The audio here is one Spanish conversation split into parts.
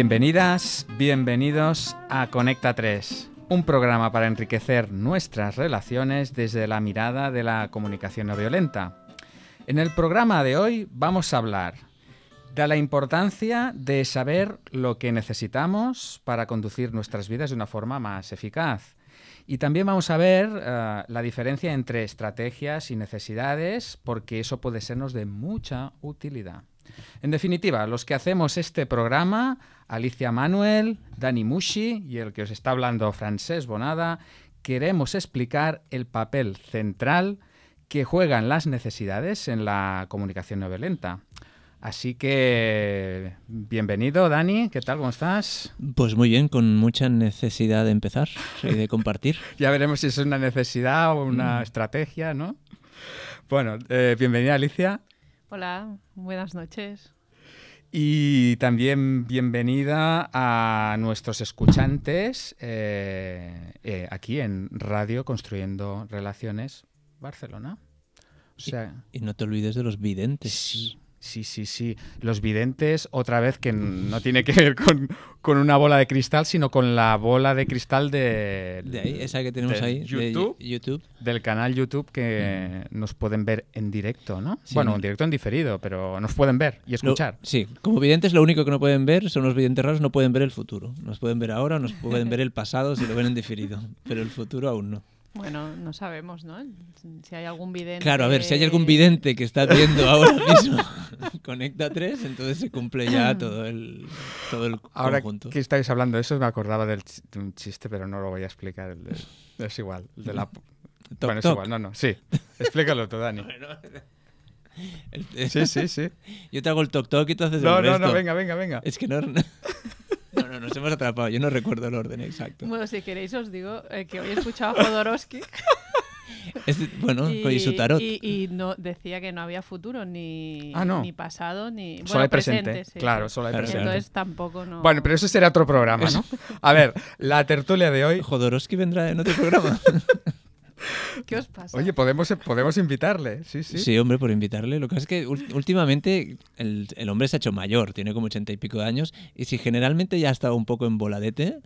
Bienvenidas, bienvenidos a Conecta 3, un programa para enriquecer nuestras relaciones desde la mirada de la comunicación no violenta. En el programa de hoy vamos a hablar de la importancia de saber lo que necesitamos para conducir nuestras vidas de una forma más eficaz. Y también vamos a ver uh, la diferencia entre estrategias y necesidades, porque eso puede sernos de mucha utilidad. En definitiva, los que hacemos este programa, Alicia Manuel, Dani Mushi y el que os está hablando Francés Bonada, queremos explicar el papel central que juegan las necesidades en la comunicación no violenta. Así que bienvenido, Dani. ¿Qué tal? ¿Cómo estás? Pues muy bien, con mucha necesidad de empezar y de compartir. ya veremos si es una necesidad o una mm. estrategia, ¿no? Bueno, eh, bienvenida, Alicia. Hola, buenas noches. Y también bienvenida a nuestros escuchantes eh, eh, aquí en Radio Construyendo Relaciones Barcelona. O sea, y, y, no te olvides de los videntes. Sí, Sí, sí. Los videntes, otra vez, que no tiene que ver con, una bola de cristal, sino con la bola de cristal de... De ahí, esa que tenemos ahí, YouTube, de YouTube. Del canal YouTube que mm. nos pueden ver en directo, ¿no? Bueno, en directo en diferido, pero nos pueden ver y escuchar. sí, como videntes lo único que no pueden ver son los videntes raros, no pueden ver el futuro. Nos pueden ver ahora, nos pueden ver el pasado si lo ven en diferido, pero el futuro aún no. Bueno, no sabemos, ¿no? Si hay algún vidente. Claro, a ver, si hay algún vidente que está viendo ahora mismo Conecta 3, entonces se cumple ya todo el, todo el ahora conjunto. que estáis hablando de eso, me acordaba del, de un chiste, pero no lo voy a explicar. es igual. de la, bueno, es igual, no, no, sí. Explícalo tú, Dani. sí, sí, sí. Yo te hago el toc toc y tú haces no, el No, no, venga, venga, venga. Es que no... No, no, nos hemos atrapado. Yo no recuerdo el orden exacto. Bueno, si queréis os digo eh, que hoy he escuchado a Jodorowsky. bueno, y, su tarot. Y, no, decía que no había futuro, ni, ah, ni pasado, ni bueno, solo hay presente. Claro, solo hay presente. Entonces tampoco no... Bueno, pero eso será otro programa, ¿no? A ver, la tertulia de hoy... Jodorowsky vendrá en otro programa. ¿Qué os pasa? Oye, podemos, podemos invitarle, sí, sí. Sí, hombre, por invitarle. Lo que pasa es que últimamente el, el, hombre se ha hecho mayor, tiene como ochenta y pico de años, y si generalmente ya ha estado un poco en voladete,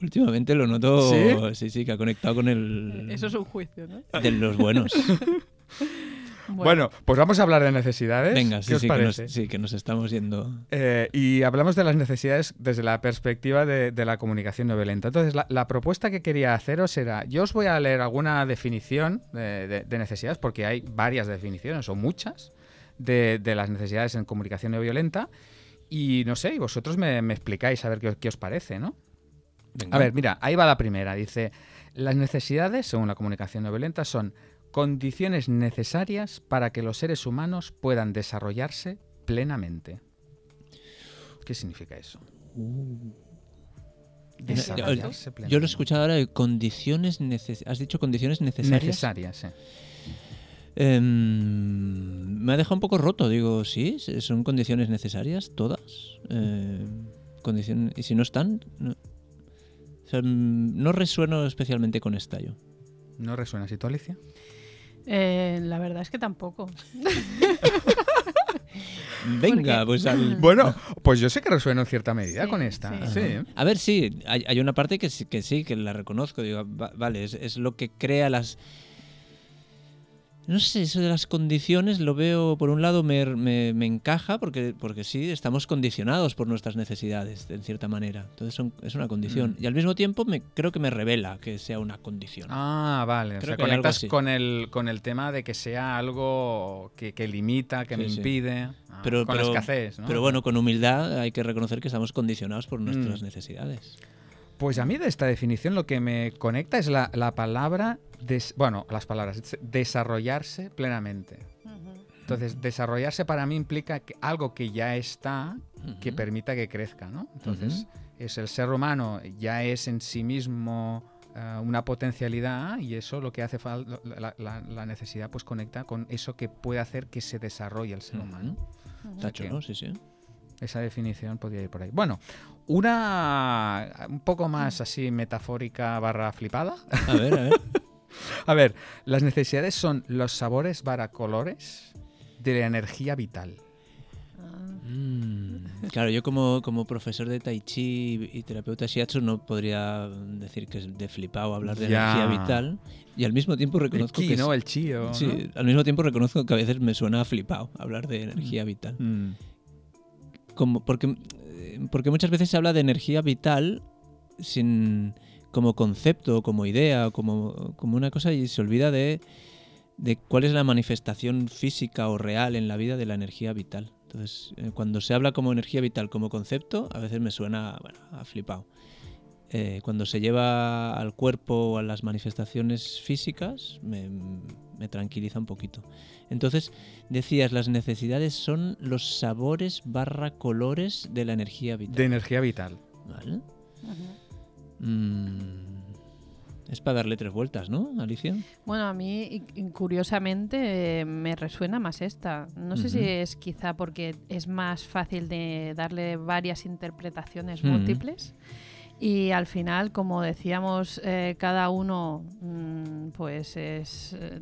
últimamente lo noto, ¿Sí? sí, sí, que ha conectado con el... Eso es un juicio, ¿no? De los buenos. Bueno. pues vamos a hablar de necesidades. Venga, sí, sí, que nos, sí, que nos, estamos yendo. Eh, y hablamos de las necesidades desde la perspectiva de, de la comunicación no violenta. Entonces, la, la, propuesta que quería haceros era: yo os voy a leer alguna definición de, de, de necesidades, porque hay varias definiciones o muchas de, las necesidades en comunicación no violenta. Y no sé, y vosotros me, me explicáis a ver qué, qué os parece, ¿no? Venga. A ver, mira, ahí va la primera. Dice: las necesidades, según la comunicación no violenta, son condiciones necesarias para que los seres humanos puedan desarrollarse plenamente. ¿Qué significa eso? Desarrollarse plenamente. Yo lo he escuchado ahora de condiciones necesarias. Has dicho condiciones necesarias. Necesarias, sí. Eh, me ha dejado un poco roto. Digo, sí, son condiciones necesarias, todas. Eh, condiciones, y si no están, no, o sea, no resueno especialmente con esta yo. ¿No resuena? ¿Y tú, Alicia? Eh, la verdad es que tampoco. Venga, pues al... Bueno, pues yo sé que resueno en cierta medida sí, con esta. Sí. Sí. A ver, sí, hay, hay, una parte que, que sí, que la reconozco. Digo, vale, es, es lo que crea las no sé, eso de las condiciones lo veo, por un lado me, me, me, encaja porque, porque sí, estamos condicionados por nuestras necesidades, en cierta manera. Entonces son, es una condición. Mm. Y al mismo tiempo me, creo que me revela que sea una condición. Ah, vale. Creo o sea, conectas con el, con el tema de que sea algo que, que limita, que sí, me impide. Ah, pero, con pero, escasez, ¿no? Pero bueno, con humildad hay que reconocer que estamos condicionados por nuestras mm. necesidades. Pues a mí de esta definición lo que me conecta es la, la palabra, des, bueno, las palabras, desarrollarse plenamente. Uh -huh. Entonces, desarrollarse para mí implica que algo que ya está, uh -huh. que permita que crezca, ¿no? Entonces, uh -huh. es el ser humano ya es en sí mismo uh, una potencialidad y eso lo que hace falta, la, la, la, necesidad pues conecta con eso que puede hacer que se desarrolle el ser humano. Tacho, ¿no? Sí, sí. Esa definición podría ir por ahí. Bueno, una un poco más así metafórica barra flipada. A ver, a ver. a ver, las necesidades son los sabores barra colores de la energía vital. Mm. Claro, yo como, como profesor de Tai Chi y terapeuta Shiatsu no podría decir que es de flipado hablar de Ya. energía vital y al mismo tiempo El reconozco ki, que es- ¿no? El chi, o, sí, ¿no? al mismo tiempo reconozco que a veces me suena flipado hablar de energía vital. Mm. Como, porque, porque muchas veces se habla de energía vital sin, como concepto, como idea, como, como una cosa y se olvida de, de cuál es la manifestación física o real en la vida de la energía vital. Entonces, eh, cuando se habla como energía vital como concepto, a veces me suena a flipado. Eh, cuando se lleva al cuerpo o a las manifestaciones físicas, me, me tranquiliza un poquito. Entonces, decías, las necesidades son los sabores barra colores de la energía vital. De energía vital. ¿Vale? Mm, es para darle tres vueltas, ¿no, Alicia? Bueno, a mí, curiosamente, me resuena más esta. No sé si es quizá porque es más fácil de darle varias interpretaciones Ujú. múltiples. Y al final, como decíamos, eh, cada uno mm, pues es, eh,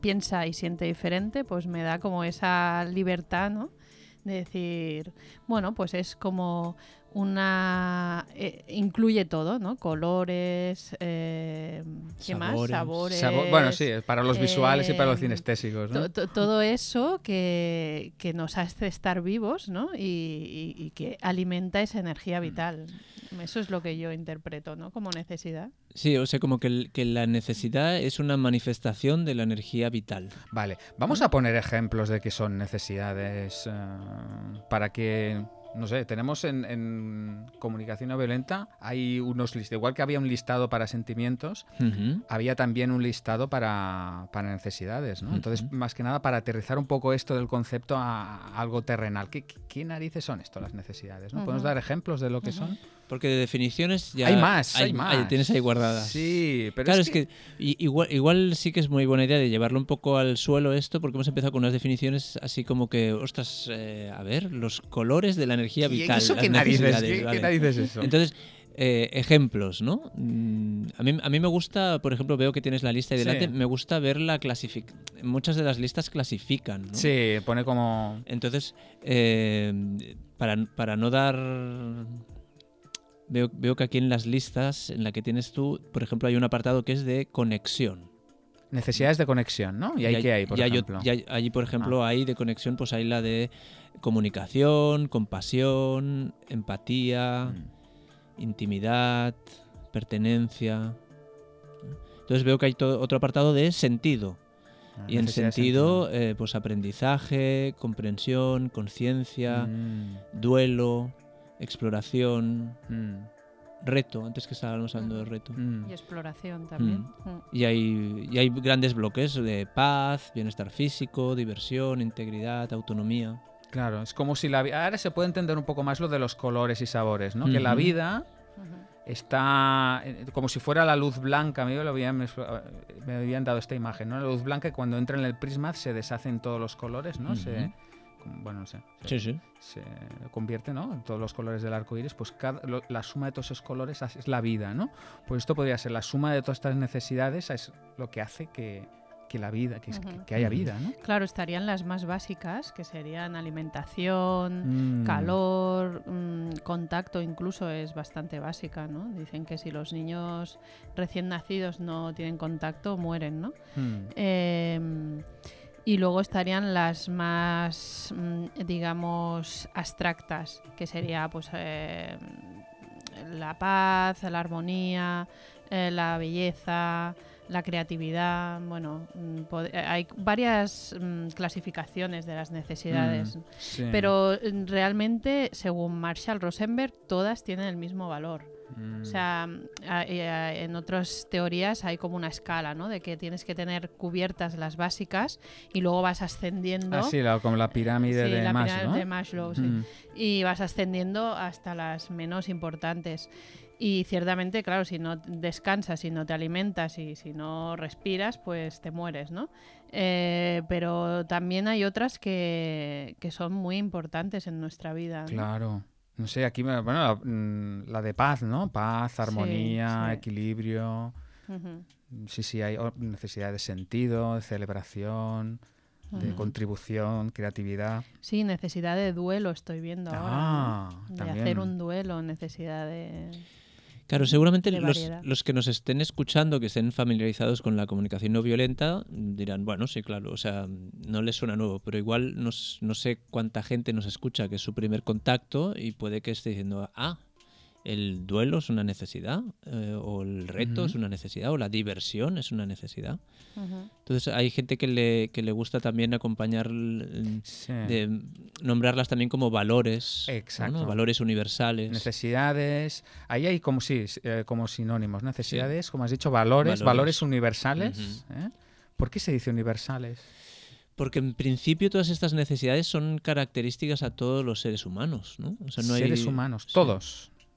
piensa y siente diferente, pues me da como esa libertad, ¿no? De decir, bueno, pues es como una... eh, incluye todo, ¿no? Colores, eh, ¿qué más? Sabores. Sabores. Sabo- bueno, sí, para los visuales y para los eh, cinestésicos, ¿no? To- to- todo eso que, que nos hace estar vivos ¿no? y, y- y que alimenta esa energía Mm. vital. Eso es lo que yo interpreto ¿no? como necesidad. Sí, o sea, como que, el- que la necesidad es una manifestación de la energía vital. Vale, vamos a poner ejemplos de qué son necesidades eh, para que, no sé, tenemos en, en comunicación no violenta, hay unos listados, igual que había un listado para sentimientos, había también un listado para, para necesidades, ¿no? Entonces, más que nada, para aterrizar un poco esto del concepto a, a algo terrenal. ¿Qué, qué, narices son esto, las necesidades? ¿no? ¿Podemos dar ejemplos de lo que son? Porque de definiciones ya... hay más, hay, más. tienes ahí guardadas. Sí, pero claro, es es que, igual, igual sí que es muy buena idea de llevarlo un poco al suelo esto, porque hemos empezado con unas definiciones así como que, ostras, eh, a ver, los colores de la energía ¿Y vital. ¿Eso las qué narices? ¿Qué, vale. qué narices eso? Entonces, eh, ejemplos, ¿no? Mm, A mí, a mí me gusta, por ejemplo, veo que tienes la lista ahí Sí. delante, me gusta ver la clasificación. Muchas de las listas clasifican, ¿no? Sí, pone como... Entonces, eh, para, para no dar... Veo, veo que aquí en las listas, en la que tienes tú, por ejemplo, hay un apartado que es de conexión. Necesidades de conexión, ¿no? ¿Y ahí qué hay, por y hay ot- ejemplo? Ah. allí, por ejemplo, hay de conexión, pues hay la de comunicación, compasión, empatía, Mm. intimidad, pertenencia. Entonces veo que hay todo, otro apartado de sentido. Ah, Y en sentido, eh, pues aprendizaje, comprensión, conciencia, Mm, duelo, exploración, mm, reto. Antes que estábamos hablando de reto. mm. Y exploración también. Mm. Y hay, y hay grandes bloques de paz, bienestar físico, diversión, integridad, autonomía. Claro, es como si la vida... Ahora se puede entender un poco más lo de los colores y sabores, ¿no? Que la vida está eh, como si fuera la luz blanca. A mí me, habían, me habían dado esta imagen, ¿no? La luz blanca que cuando entra en el prisma se deshacen todos los colores, ¿no? Se, bueno, no sé. se- Sí, sí. se convierte ¿no? en todos los colores del arco iris, pues cada- lo- la suma de todos esos colores es la vida, ¿no? Pues esto podría ser la suma de todas estas necesidades, es lo que hace que, que la vida, que, que- haya vida, ¿no? Claro, estarían las más básicas, que serían alimentación, Mm. calor, mm, contacto incluso es bastante básica, ¿no? Dicen que si los niños recién nacidos no tienen contacto, mueren, ¿no? Mm. Eh, y luego estarían las más, mm, digamos, abstractas, que sería pues eh, la paz, la armonía, eh, la belleza, la creatividad. Bueno, mm, eh, hay varias mm, clasificaciones de las necesidades. Mm, sí. Pero realmente, según Marshall Rosenberg, todas tienen el mismo valor. Mm. O sea, eh, en otras teorías hay como una escala, ¿no? De que tienes que tener cubiertas las básicas y luego vas ascendiendo. Ah, sí, la- como la pirámide Sí, de la Maslow, pirámide de Maslow, sí. Mm. Y vas ascendiendo hasta las menos importantes. Y ciertamente, claro, si no descansas, si no te alimentas y si no respiras, pues te mueres, ¿no? Eh, pero también hay otras que, que son muy importantes en nuestra vida. Claro. No sé, aquí, bueno, la, mm, la de paz, ¿no? Paz, armonía, sí. equilibrio. Ujú. Sí, sí, hay necesidad de sentido, de celebración. de contribución, creatividad. Sí, necesidad de duelo estoy viendo ahora. Ah, ¿no? De también. hacer un duelo, necesidad de... Claro, seguramente los, los que nos estén escuchando, que estén familiarizados con la comunicación no violenta, dirán, bueno, sí, claro, o sea, no les suena nuevo, pero igual no, no sé cuánta gente nos escucha que es su primer contacto y puede que esté diciendo, ah, el duelo es una necesidad, eh, o el reto es una necesidad, o la diversión es una necesidad. Entonces hay gente que le, que le gusta también acompañar, Sí. de nombrarlas también como valores, valores universales. Necesidades, ahí hay como sí, eh, como sinónimos, necesidades, como has dicho, valores, Valores. valores, universales. ¿eh? ¿Por qué se dice universales? Porque en principio todas estas necesidades son características a todos los seres humanos, ¿no? O sea, no hay- Seres humanos, sí.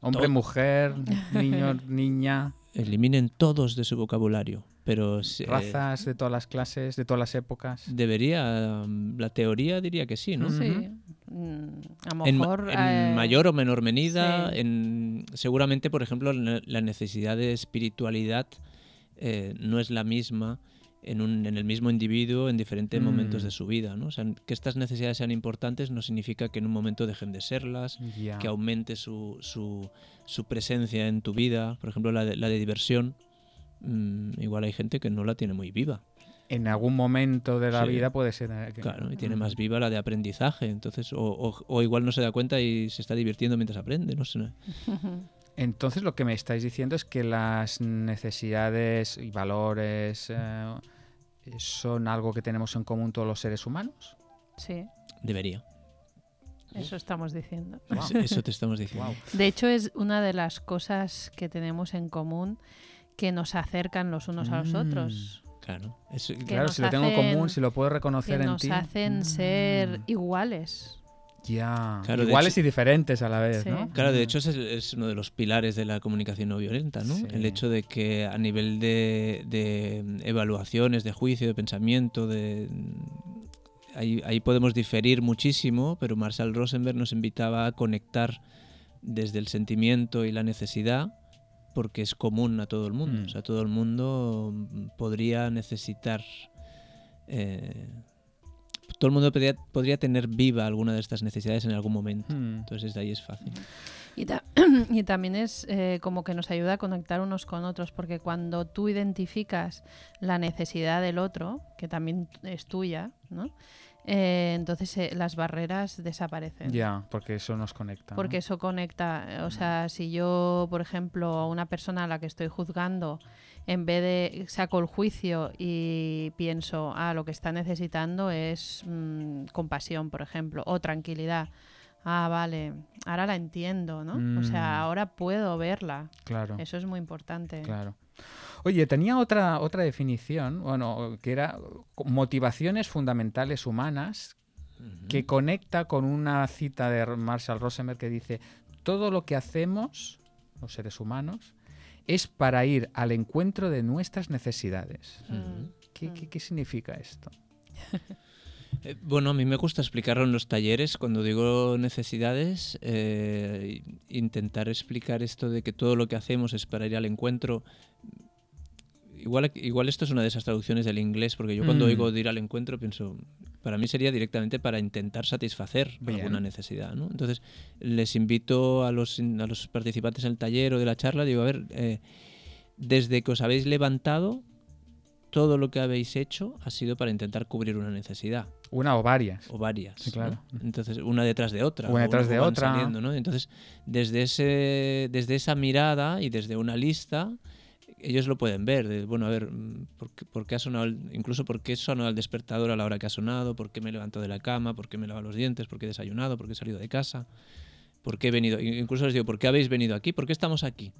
Hombre, Todo. mujer, niño, niña, Eliminen todos de su vocabulario, pero si- eh, razas de todas las clases, de todas las épocas. debería, mm, la teoría diría que sí, ¿no? Sí. Mm, A lo En, ma- mejor... en eh, mayor o menor medida, sí. en, seguramente, por ejemplo, la la necesidad de espiritualidad eh, no es la misma en, un, en el mismo individuo en diferentes Mm. momentos de su vida. ¿no? O sea, que estas necesidades sean importantes no significa que en un momento dejen de serlas, que aumente su, su, su presencia en tu vida. Por ejemplo, la de, la de diversión. mm, igual hay gente que no la tiene muy viva. En algún momento de la Sí. vida puede ser. eh, que- Claro, y tiene Mm. más viva la de aprendizaje. Entonces, o, o- o igual no se da cuenta y se está divirtiendo mientras aprende. No sé. Entonces lo que me estáis diciendo es que las necesidades y valores eh, son algo que tenemos en común todos los seres humanos. Sí, Debería. eso estamos diciendo. Wow. Eso- te estamos diciendo. Wow. De hecho, es una de las cosas que tenemos en común que nos acercan los unos a los Mm. otros. Claro. Eso- Claro, si lo tengo en común, si lo puedo Que reconocer en nos ti. hacen Mm. ser iguales. Ya. Claro, Iguales hecho- y diferentes a la vez, Sí. ¿no? Claro, de hecho es, uno de los pilares de la comunicación no violenta, ¿no? Sí. El hecho de que a nivel de, de evaluaciones, de juicio, de pensamiento, de ahí, ahí podemos diferir muchísimo, pero Marshall Rosenberg nos invitaba a conectar desde el sentimiento y la necesidad porque es común a todo el mundo. Mm. O sea, todo el mundo podría necesitar... eh, todo el mundo podría, podría tener viva alguna de estas necesidades en algún momento. Mm. Entonces desde ahí es fácil. Y, ta- y también es eh, como que nos ayuda a conectar unos con otros, porque cuando tú identificas la necesidad del otro, que también es tuya, ¿no? Eh, entonces eh, las barreras desaparecen. Ya, porque eso nos conecta. ¿no? Porque eso conecta. eh, O sea, si yo, por ejemplo, a una persona a la que estoy juzgando, en vez de saco el juicio y pienso, ah, lo que está necesitando es mm, compasión, por ejemplo, o tranquilidad. Ah, vale, ahora la entiendo, ¿no? O Mm. sea, ahora puedo verla. Claro. Eso es muy importante. Claro. Oye, tenía otra, otra definición, bueno, que era motivaciones fundamentales humanas, que conecta con una cita de Marshall Rosenberg que dice, todo lo que hacemos, los seres humanos, es para ir al encuentro de nuestras necesidades. ¿Qué, qué- qué significa esto? Eh, Bueno, a mí me gusta explicarlo en los talleres. Cuando digo necesidades, eh, intentar explicar esto de que todo lo que hacemos es para ir al encuentro. Igual, igual esto es una de esas traducciones del inglés, porque yo cuando Mm. oigo de ir al encuentro pienso, para mí sería directamente para intentar satisfacer Bien. alguna necesidad. ¿no? Entonces, les invito a los, a los participantes en el taller o de la charla, digo, a ver, eh, desde que os habéis levantado, todo lo que habéis hecho ha sido para intentar cubrir una necesidad Una o varias. o varias. Sí, claro. ¿no? Entonces, una detrás de otra. Una detrás de otra. saliendo, ¿no? Entonces, desde, ese, desde esa mirada y desde una lista, ellos lo pueden ver. de, bueno, a ver, mm, ¿por qué, por qué ha sonado, el- incluso por qué sonado el despertador a la hora que ha sonado, por qué me he levantado de la cama, por qué me he lavado los dientes, por qué he desayunado, por qué he salido de casa, por qué he venido, incluso les digo, ¿por qué habéis venido aquí? ¿Por qué estamos aquí?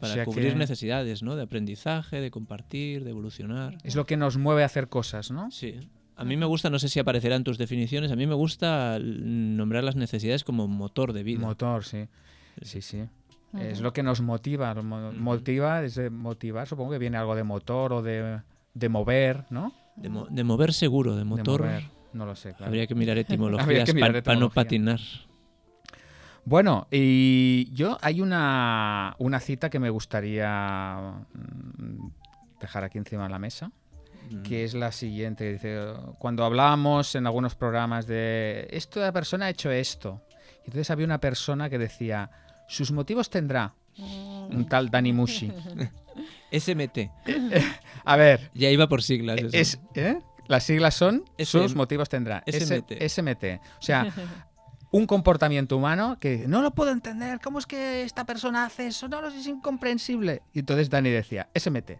Para O sea cubrir que- necesidades, ¿no? De aprendizaje, de compartir, de evolucionar. Es lo que nos mueve a hacer cosas, ¿no? Sí. A mí me gusta, no sé si aparecerá en tus definiciones, a mí me gusta nombrar las necesidades como motor de vida. Motor, sí. Sí, sí. Es lo que nos motiva. mo-. Motiva es de motivar, supongo que viene algo de motor o de, de mover, ¿no? de, mo- de mover seguro, de De motor. mover. No lo sé, claro. Habría que mirar etimologías para no patinar. Bueno, y yo hay una, una cita que me gustaría mm, dejar aquí encima de la mesa, que es la siguiente. Dice, cuando hablábamos en algunos programas de esta persona ha hecho esto. Entonces había una persona que decía, sus motivos tendrá. Un tal Dani Mushi. SMT. A ver, Ya iba por siglas. eso. es, ¿eh? las siglas son SM. sus motivos tendrá. SMT. SMT. O sea, un comportamiento humano que no lo puedo entender. ¿Cómo es que esta persona hace eso? No, es incomprensible. Y entonces Dani decía, SMT.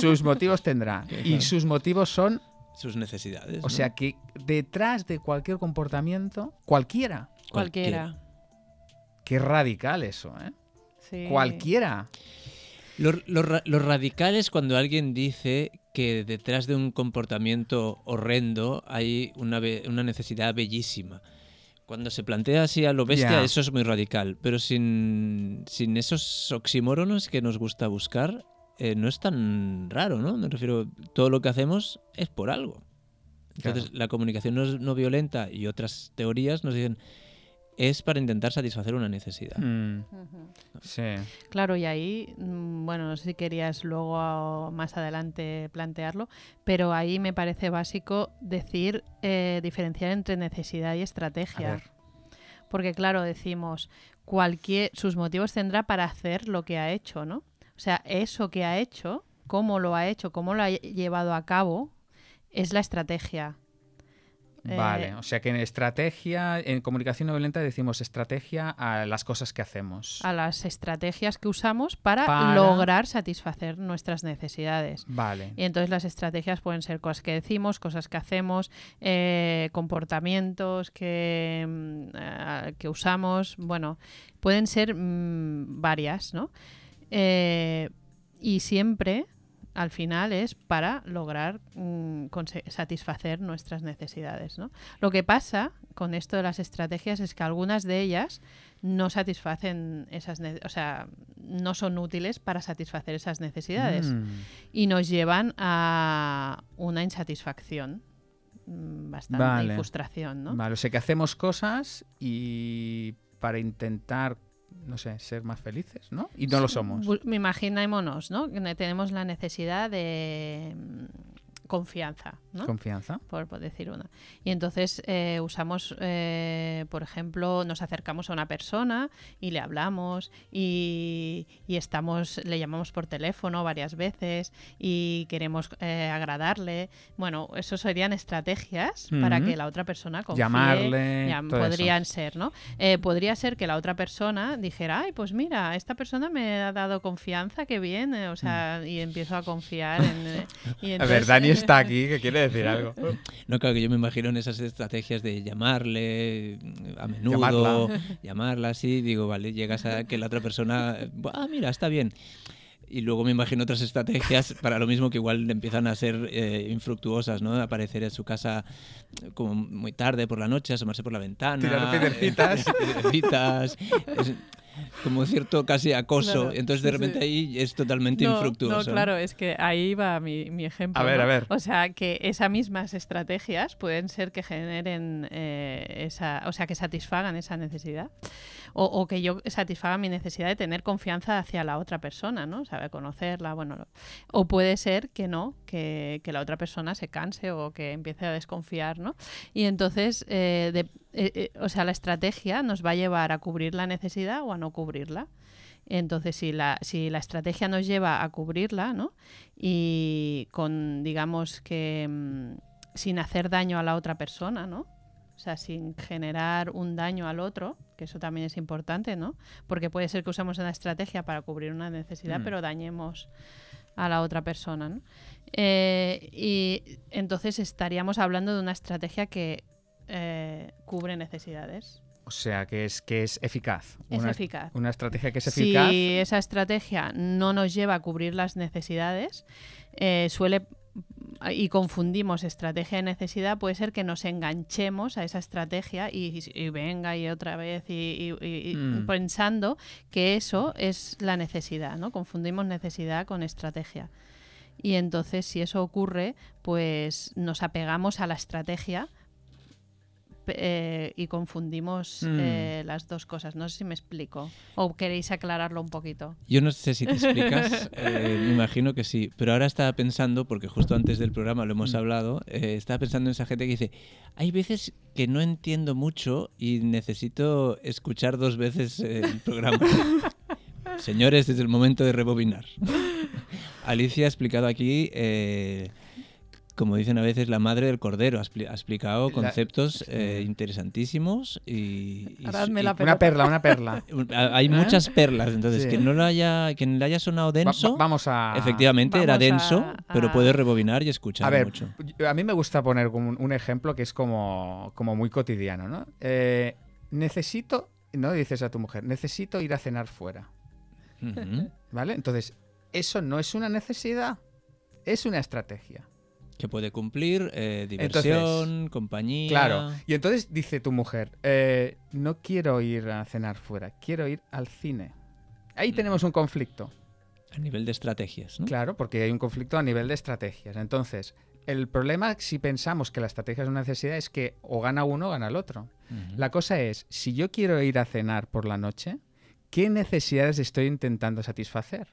Sus motivos tendrá. Y sus motivos son, Sus necesidades. o ¿no? sea, que detrás de cualquier comportamiento, cualquiera. Cualquiera. Qué radical eso, ¿eh? Sí. Cualquiera. Lo, lo ra- lo radical es cuando alguien dice que detrás de un comportamiento horrendo hay una, necesidad bellísima. Cuando se plantea así a lo bestia, eso es muy radical. Pero sin, sin esos oxímoronos que nos gusta buscar, eh, no es tan raro, ¿no? Me refiero, todo lo que hacemos es por algo. Entonces, Claro. la comunicación no, no violenta y otras teorías nos dicen es para intentar satisfacer una necesidad. Mm, sí. Claro, y ahí, mm, bueno, no sé si querías luego más adelante plantearlo, pero ahí me parece básico decir, eh, diferenciar entre necesidad y A estrategia. ver. Porque claro, decimos, cualquier, sus motivos tendrá para hacer lo que ha hecho, ¿no? O sea, eso que ha hecho, cómo lo ha hecho, cómo lo ha lle- llevado a cabo, es la estrategia. Eh, Vale, o sea que en estrategia, en comunicación no violenta decimos estrategia a las cosas que hacemos. a las estrategias que usamos para, Para- lograr satisfacer nuestras necesidades. Vale. Y entonces las estrategias pueden ser cosas que decimos, cosas que hacemos, eh, comportamientos que, mm, eh, que usamos, bueno, pueden ser mm, varias, ¿no? Eh, y siempre, al final, es para lograr mm, satisfacer nuestras necesidades, ¿no? Lo que pasa con esto de las estrategias es que algunas de ellas no satisfacen esas, o sea, no son útiles para satisfacer esas necesidades Mm, y nos llevan a una insatisfacción mm, bastante Vale. y frustración, ¿no? Vale, o sea que hacemos cosas y para intentar, no sé, ser más felices, ¿no? Y no lo somos. Me imaginémonos, ¿no? Tenemos la necesidad de confianza, ¿no? Confianza. por, por decir una. Y entonces eh, usamos, eh, por ejemplo, nos acercamos a una persona y le hablamos y, y estamos, le llamamos por teléfono varias veces y queremos eh, agradarle. Bueno, eso serían estrategias para que la otra persona confíe. Llamarle, Llam- todo eso. podrían ser, ¿no? Eh, podría ser que la otra persona dijera, ay, pues mira, esta persona me ha dado confianza, qué bien, eh", o sea, y empiezo a confiar en... eh, y. A ver, Dani está aquí, que quiere decir algo. No, claro que yo me imagino en esas estrategias de llamarle mm, a menudo, Llamarla. llamarla así, digo, vale, llegas a que la otra persona, ah, mira, está bien. Y luego me imagino otras estrategias para lo mismo que igual empiezan a ser eh, infructuosas, ¿no? Aparecer en su casa como muy tarde por la noche, asomarse por la ventana. Tirar piedrecitas. eh, piedrecitas. Es como cierto casi acoso. Claro, Entonces de sí, repente sí. ahí es totalmente no, infructuoso. No, claro, es que ahí va mi, mi ejemplo. A ver, ¿no? a ver. O sea, que esas mismas estrategias pueden ser que generen eh, esa, o sea, que satisfagan esa necesidad. O, que yo satisfaga mi necesidad de tener confianza hacia la otra persona, ¿no? Saber conocerla, bueno. O puede ser que no, que, que la otra persona se canse o que empiece a desconfiar, ¿no? Y entonces, eh, eh, eh, o sea, la estrategia nos va a llevar a cubrir la necesidad o a no cubrirla. Entonces, si la, si la estrategia nos lleva a cubrirla, ¿no? Y con, digamos que, mm, sin hacer daño a la otra persona, ¿no? O sea, sin generar un daño al otro, que eso también es importante, ¿no? Porque puede ser que usemos una estrategia para cubrir una necesidad, Mm. pero dañemos a la otra persona, ¿no? Eh, y entonces estaríamos hablando de una estrategia que eh, cubre necesidades. O sea que es, que es eficaz. Es una, eficaz. Una estrategia que es eficaz. Si esa estrategia no nos lleva a cubrir las necesidades, eh, suele y confundimos estrategia y necesidad, puede ser que nos enganchemos a esa estrategia y, y venga y otra vez y, y- Mm. pensando que eso es la necesidad, ¿no? Confundimos necesidad con estrategia. Y entonces, si eso ocurre, pues nos apegamos a la estrategia eh, y confundimos Mm. eh, las dos cosas. No sé si me explico. ¿O queréis aclararlo un poquito? Yo no sé si te explicas, eh, me imagino que sí, pero ahora estaba pensando, porque justo antes del programa lo hemos Mm. hablado, estaba pensando en esa gente que dice, hay veces que no entiendo mucho y necesito escuchar dos veces el programa. Señores, desde el momento de rebobinar. Alicia ha explicado aquí, eh, como dicen a veces, la madre del cordero. Ha, expli- ha explicado La- conceptos eh, interesantísimos y, y- la Una perla, una perla. Ha- Hay muchas perlas, entonces Sí. que no lo haya, que le haya sonado denso, va- vamos a. efectivamente era a- denso, pero puedes rebobinar y escuchar A ver, mucho. a mí me gusta poner como un, un ejemplo que es como, como muy cotidiano, ¿no? Eh, necesito, ¿no? Dices a tu mujer, necesito ir a cenar fuera. ¿vale? Entonces, eso no es una necesidad, es una estrategia. Que puede cumplir eh, Entonces, diversión, compañía. Claro. Y entonces dice tu mujer, eh, no quiero ir a cenar fuera, quiero ir al cine. Ahí Mm. tenemos un conflicto. A nivel de estrategias, ¿no? Claro, porque hay un conflicto a nivel de estrategias. Entonces, el problema si pensamos que la estrategia es una necesidad es que o gana uno o gana el otro. La cosa es, si yo quiero ir a cenar por la noche, ¿qué necesidades estoy intentando satisfacer?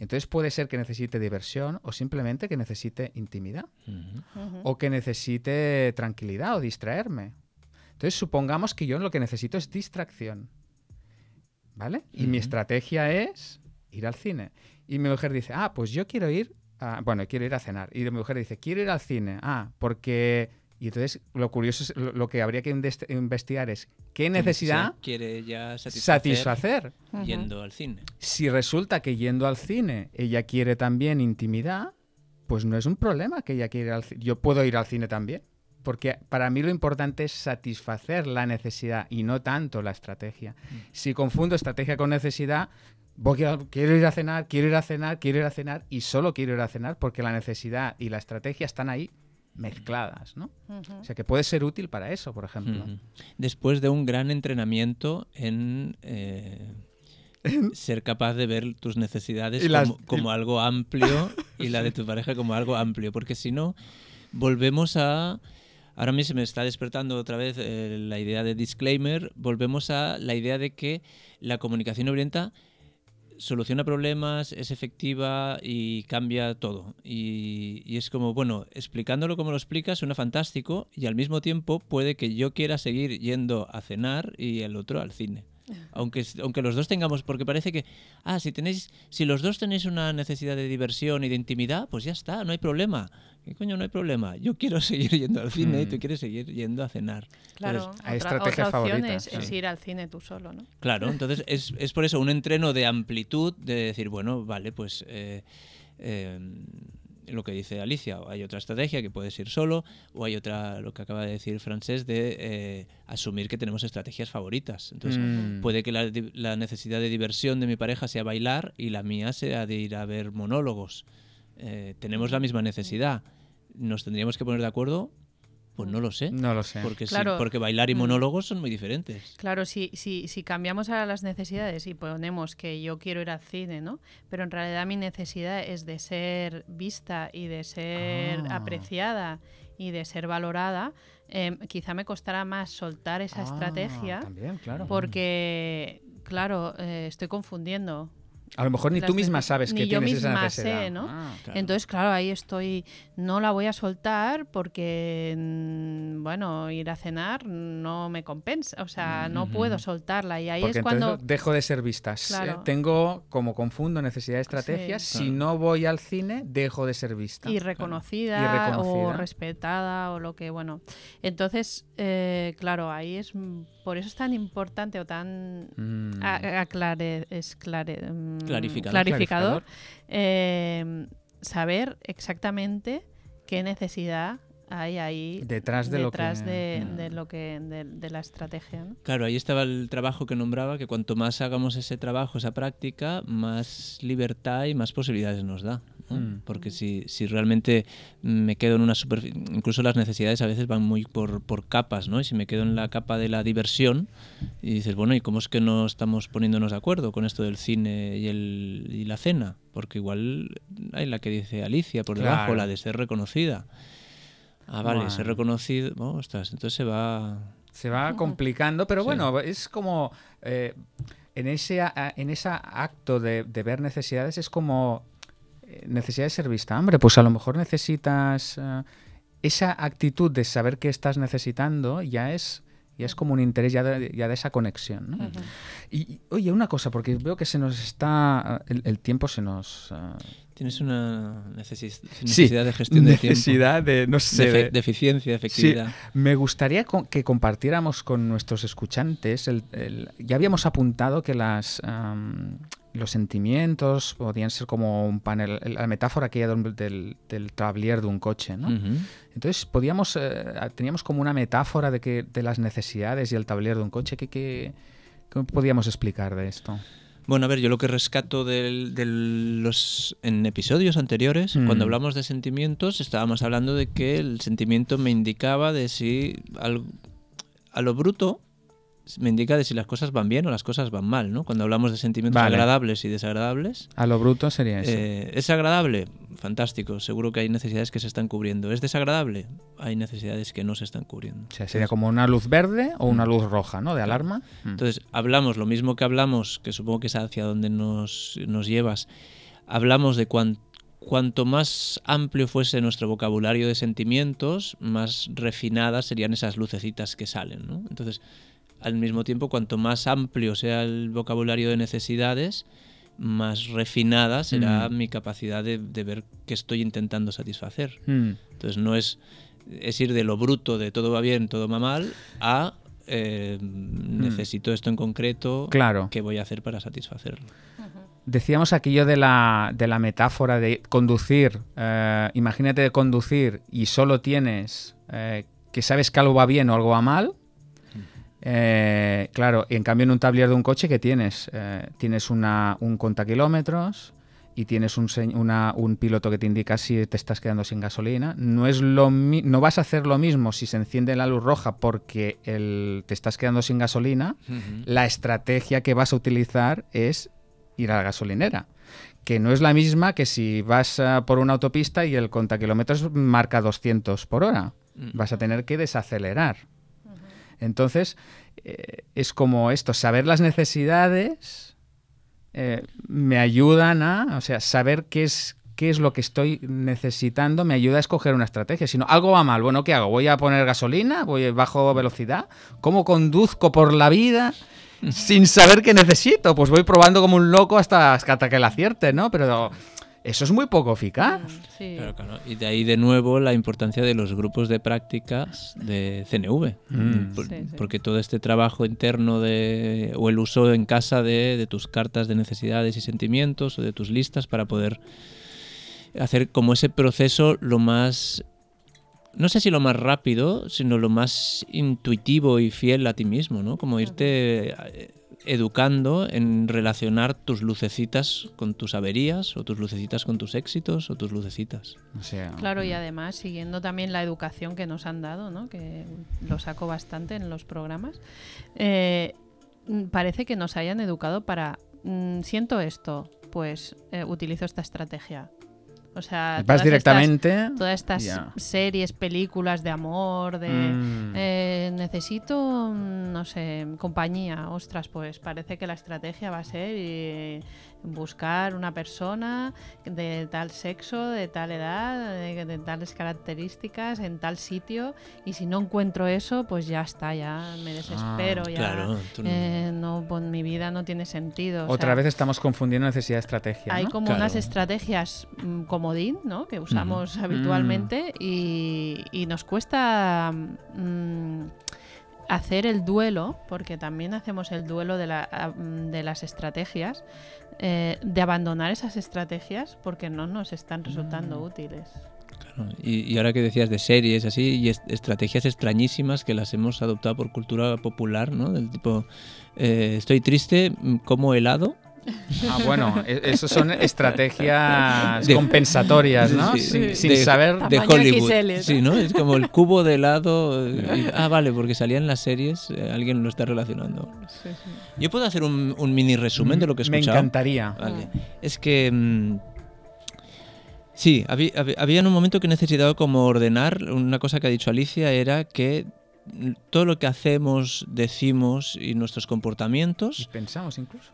Entonces puede ser que necesite diversión o simplemente que necesite intimidad o que necesite tranquilidad o distraerme. Entonces supongamos que yo lo que necesito es distracción. ¿Vale? Y mi estrategia es ir al cine. Y mi mujer dice, ah, pues yo quiero ir, a- bueno, quiero ir a cenar. Y mi mujer dice, quiero ir al cine. Ah, porque... Y entonces lo curioso es, lo, lo que habría que investigar es qué necesidad Sí, quiere ya satisfacer, yendo al cine. Si resulta que yendo al cine ella quiere también intimidad, pues no es un problema que ella quiera ir al cine. Yo puedo ir al cine también. Porque para mí lo importante es satisfacer la necesidad y no tanto la estrategia. Si confundo estrategia con necesidad, voy a- quiero ir a cenar, quiero ir a cenar, quiero ir a cenar y solo quiero ir a cenar porque la necesidad y la estrategia están ahí mezcladas, ¿no? O sea que puede ser útil para eso, por ejemplo. Después de un gran entrenamiento en eh, ser capaz de ver tus necesidades las- como, como algo amplio y la de tu pareja como algo amplio, porque si no, volvemos a... Ahora mismo se me está despertando otra vez eh, la idea de disclaimer, volvemos a la idea de que la comunicación no violenta soluciona problemas, es efectiva y cambia todo. Y, y es como, bueno, explicándolo como lo explicas suena fantástico y al mismo tiempo puede que yo quiera seguir yendo a cenar y el otro al cine. Aunque, aunque los dos tengamos, porque parece que, ah, si tenéis, si los dos tenéis una necesidad de diversión y de intimidad, pues ya está, no hay problema. ¿Qué coño no hay problema? Yo quiero seguir yendo al cine y tú Mm. quieres seguir yendo a cenar. Claro, hay otra, estrategias otra opción favoritas, es, es ir al cine tú solo, ¿no? Claro, entonces es, es por eso un entreno de amplitud, de decir, bueno, vale, pues eh, eh, lo que dice Alicia, hay otra estrategia que puedes ir solo, o hay otra, lo que acaba de decir Francés, de eh, asumir que tenemos estrategias favoritas. Entonces, Mm. puede que la, la necesidad de diversión de mi pareja sea bailar y la mía sea de ir a ver monólogos. Eh, tenemos la misma necesidad. ¿Nos tendríamos que poner de acuerdo? Pues no lo sé. No lo sé. Porque, sí, Claro. porque bailar y Mm. monólogos son muy diferentes. Claro, si, si, si cambiamos a las necesidades y ponemos que yo quiero ir al cine, ¿no? Pero en realidad mi necesidad es de ser vista y de ser Ah. apreciada y de ser valorada, em, quizá me costará más soltar esa Ah, estrategia También, claro. porque, claro, eh, estoy confundiendo. A lo mejor ni tú misma sabes que ni yo tienes esa misma necesidad. sé, ¿no? Ah. Claro. Entonces, claro, ahí estoy, no la voy a soltar porque, mm, bueno, ir a cenar no me compensa, o sea, no puedo soltarla y ahí Porque es cuando... dejo de ser vistas. Claro. Eh, tengo, como confundo necesidad y estrategia, Sí. si Claro. no voy al cine, dejo de ser vista. y reconocida, Y o respetada o lo que bueno entonces eh, claro ahí es por eso es tan importante o tan Mm. aclare- es clare- mm, Clarificador. clarificador eh, saber exactamente qué necesidad hay ahí Detrás de lo que- de, de lo que de, de la estrategia ¿no? Claro, ahí estaba el trabajo que nombraba, que cuanto más hagamos ese trabajo, esa práctica, más libertad y más posibilidades nos da. ¿No? Mm. Porque si, si realmente me quedo en una superficie, incluso las necesidades a veces van muy por, por capas, ¿no? Y si me quedo en la capa de la diversión y dices, bueno, ¿y cómo es que no estamos poniéndonos de acuerdo con esto del cine y, el, y la cena? Porque igual hay la que dice Alicia por debajo, Claro. la de ser reconocida. Ah, vale, ser reconocido. Oh, ostras, entonces se va. se va complicando, pero bueno, es como eh, en ese en ese acto de, ver necesidades es como eh, necesidad de ser vista. Hombre, pues a lo mejor necesitas eh, esa actitud de saber qué estás necesitando ya es ya es como un interés ya de, ya de esa conexión. ¿no? y, oye, una cosa, porque veo que se nos está. El, tiempo se nos. Tienes una necesidad de gestión de tiempo. Necesidad de, no sé. De, eficiencia, de efectividad. Sí. Me gustaría que compartiéramos con nuestros escuchantes. El, ya habíamos apuntado que las. Los sentimientos podían ser como un panel, la metáfora que hay del, del tablier de un coche, ¿no? Entonces podíamos, eh, teníamos como una metáfora de que de las necesidades y el tablier de un coche. ¿Qué, qué, podíamos explicar de esto? Bueno, a ver, yo lo que rescato de, los en episodios anteriores, mm. cuando hablamos de sentimientos, estábamos hablando de que el sentimiento me indicaba de si a lo bruto me indica de si las cosas van bien o las cosas van mal, ¿no? Cuando hablamos de sentimientos agradables y desagradables. A lo bruto sería eso. Eh, ¿Es agradable? Fantástico. Seguro que hay necesidades que se están cubriendo. ¿Es desagradable? Hay necesidades que no se están cubriendo. O sea, sería como una luz verde o una luz roja, ¿no? De alarma. Mm. Entonces, hablamos lo mismo que hablamos, que supongo que es hacia donde nos, nos llevas. Hablamos de cuanto más amplio fuese nuestro vocabulario de sentimientos, más refinadas serían esas lucecitas que salen, ¿no? Entonces, al mismo tiempo, cuanto más amplio sea el vocabulario de necesidades, más refinada será mm. mi capacidad de, ver qué estoy intentando satisfacer. Mm. Entonces no es, es ir de lo bruto, de todo va bien, todo va mal, a eh, mm. necesito esto en concreto, claro. ¿qué voy a hacer para satisfacerlo? Decíamos aquello de la, de la metáfora de conducir. Eh, imagínate de conducir y solo tienes eh, que sabes que algo va bien o algo va mal eh, claro, en cambio en un tablier de un coche, ¿qué tienes? Eh, tienes una, un kilómetros y tienes un, un, piloto que te indica si te estás quedando sin gasolina. No, es lo no vas a hacer lo mismo si se enciende la luz roja porque el, te estás quedando sin gasolina. La estrategia que vas a utilizar es ir a la gasolinera. Que no es la misma que si vas eh, por una autopista y el kilómetros marca 200 por hora. Vas a tener que desacelerar. Entonces, eh, es como esto, saber las necesidades eh, me ayudan a, o sea, saber qué es, qué es lo que estoy necesitando me ayuda a escoger una estrategia. Si no, algo va mal, bueno, ¿qué hago? ¿Voy a poner gasolina? ¿Voy bajo velocidad? ¿Cómo conduzco por la vida? sin saber qué necesito, pues voy probando como un loco hasta, hasta que la acierte, ¿no? Pero eso es muy poco eficaz. Mm, y de ahí de nuevo la importancia de los grupos de prácticas de CNV. Mm. porque todo este trabajo interno de, o el uso en casa de, de, tus cartas de necesidades y sentimientos o de tus listas para poder hacer como ese proceso lo más no sé si lo más rápido, sino lo más intuitivo y fiel a ti mismo, ¿no? Como irte educando en relacionar tus lucecitas con tus averías o tus lucecitas con tus éxitos o tus lucecitas. Claro, y además siguiendo también la educación que nos han dado, ¿no? que lo saco bastante en los programas, eh, parece que nos hayan educado para, mm, siento esto, pues eh, utilizo esta estrategia o sea, vas directamente. todas estas series, películas de amor, de mm. eh, necesito, no sé, compañía. Ostras, pues parece que la estrategia va a ser eh, buscar una persona de tal sexo, de tal edad, de, tales características, en tal sitio, y si no encuentro eso, pues ya está, ya me desespero, ah, ya no... Eh, no, pues mi vida no tiene sentido. Otra vez estamos confundiendo necesidad de estrategia. Hay como unas estrategias mm, comodín, ¿no? Que usamos habitualmente mm. y, nos cuesta... Mm, hacer el duelo, porque también hacemos el duelo de, la, de las estrategias, eh, de abandonar esas estrategias porque no nos están resultando mm. útiles. Y, ahora que decías de series así, y estrategias extrañísimas que las hemos adoptado por cultura popular, ¿no? Del tipo, eh, estoy triste, mm, como helado, Ah, bueno, e-, eso son estrategias compensatorias, ¿no? sin saber de Hollywood. Sí, ¿no? Es como el cubo de helado. ah, vale, porque salían las series, eh, alguien lo está relacionando. Yo puedo hacer un, mini resumen de lo que he escuchado. Me encantaría. Vale. Es que mm, sí, había, había en un momento que he necesitado como ordenar. Una cosa que ha dicho Alicia era que todo lo que hacemos, decimos y nuestros Y comportamientos, pensamos incluso.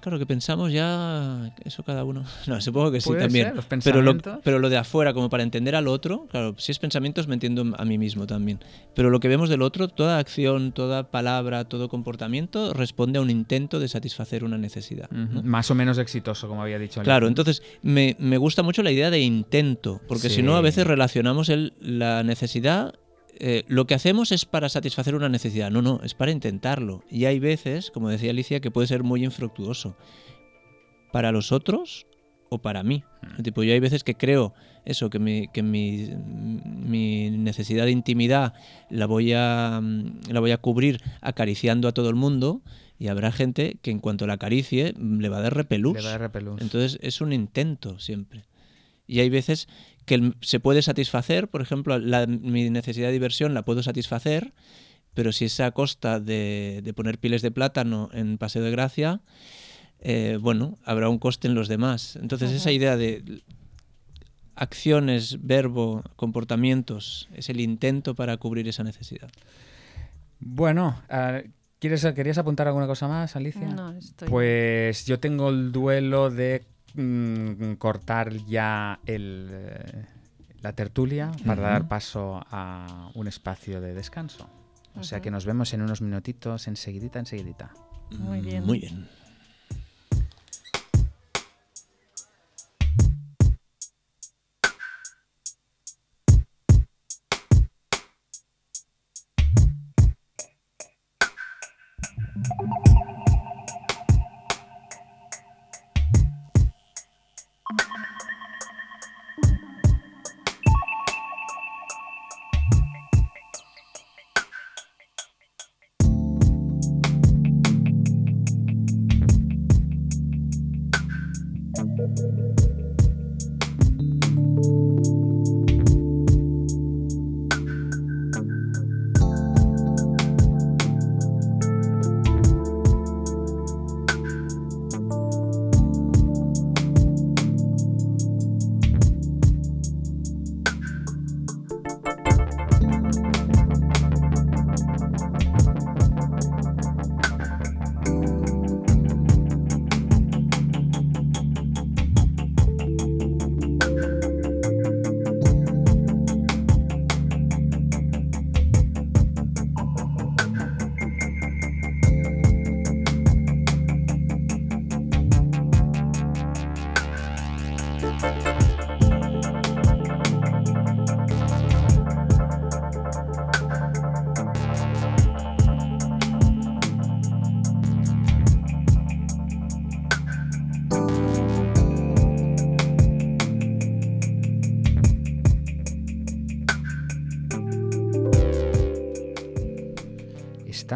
Claro que pensamos ya eso cada uno. No, supongo que sí Puede también. ser, los Pero lo, pensamientos. pero lo de afuera, como para entender al otro, claro, si es pensamientos me entiendo a mí mismo también. Pero lo que vemos del otro, toda acción, toda palabra, todo comportamiento responde a un intento de satisfacer una necesidad. Más o menos exitoso, como había dicho. Claro, entonces me, me gusta mucho la idea de intento, porque si no a veces relacionamos el- la necesidad, eh, lo que hacemos es para satisfacer una necesidad, no, no, es para intentarlo. Y hay veces, como decía Alicia, que puede ser muy infructuoso, para los otros o para mí. Mm. Tipo, yo hay veces que creo eso, que mi, que mi, mi necesidad de intimidad la voy, a, mm, la voy a cubrir acariciando a todo el mundo y habrá gente que en cuanto la acaricie mm, le va a dar repelús. Le va a dar repelús. Entonces es un intento siempre. Y hay veces que se puede satisfacer, por ejemplo, la- mi necesidad de diversión la puedo satisfacer, pero si es a costa de, de poner piles de plátano en Paseo de Gracia, eh, bueno, habrá un coste en los demás. Entonces esa idea de acciones, verbo, comportamientos, es el intento para cubrir esa necesidad. Bueno, ah, ¿quieres, ¿querías apuntar alguna cosa más, Alicia? No, estoy. Pues yo tengo el duelo de mm, cortar ya el, eh, la tertulia para dar paso a un espacio de descanso. O sea que nos vemos en unos minutitos, enseguidita, enseguidita. Muy bien. Muy bien.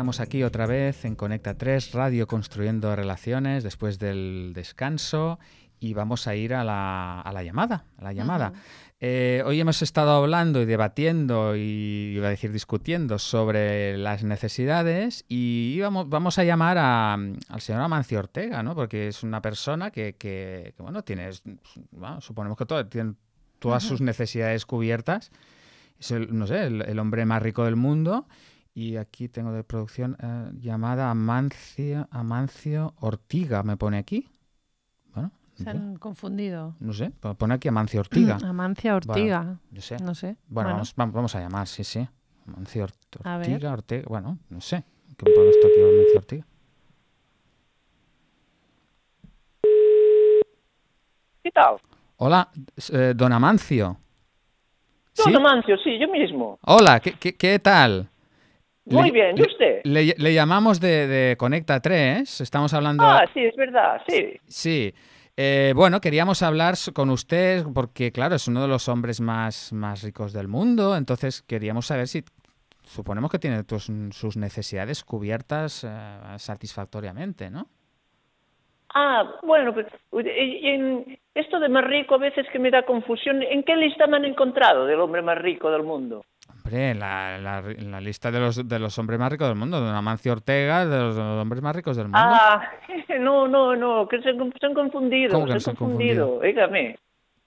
Estamos aquí otra vez en Conecta 3, Radio Construyendo Relaciones, después del descanso, y vamos a ir a la, a la llamada. A la llamada. Ujú. Eh, hoy hemos estado hablando y debatiendo y iba a decir discutiendo sobre las necesidades y íbamos, vamos a llamar a- al señor Amancio Ortega, ¿no? Porque es una persona que, que- que, bueno, tiene, bueno, suponemos que todo, tiene todas Ujú. sus necesidades cubiertas. Es el, no sé, el, el hombre más rico del mundo. Y aquí tengo de producción eh, llamada Amancio, Amancio Ortiga, me pone aquí. Bueno, Se han confundido. no sé, pone aquí Amancio Ortiga. Amancia Ortiga. No sé. No sé. Bueno, Vamos, vam- vamos a llamar, sí, sí. Amancio Ort- A ver. Ortiga, Ortega, bueno, no sé. ¿Qué me pone esto aquí, Amancio Ortiga? ¿Qué tal? Hola, eh, don Amancio. Don ¿Sí? Amancio, sí, yo mismo. Hola, ¿qué, qué, qué tal? Muy Le- bien, ¿y usted? Le, le llamamos de, de Conecta 3, estamos hablando... Ah, sí, es verdad, sí. Sí. Eh, bueno, queríamos hablar con usted porque, claro, es uno de los hombres más, más ricos del mundo, entonces queríamos saber si suponemos que tiene tus- sus necesidades cubiertas eh, satisfactoriamente, ¿no? Ah, bueno, pues, en esto de más rico a veces que me da confusión. ¿En qué lista me han encontrado del hombre más rico del mundo? Hombre, la, la, la lista de los, de los hombres más ricos del mundo, don Amancio Ortega, de los, de los hombres más ricos del mundo. Ah, no, no, no, que se, han- se han confundido, ¿Cómo que se se han confundido? confundido, dígame.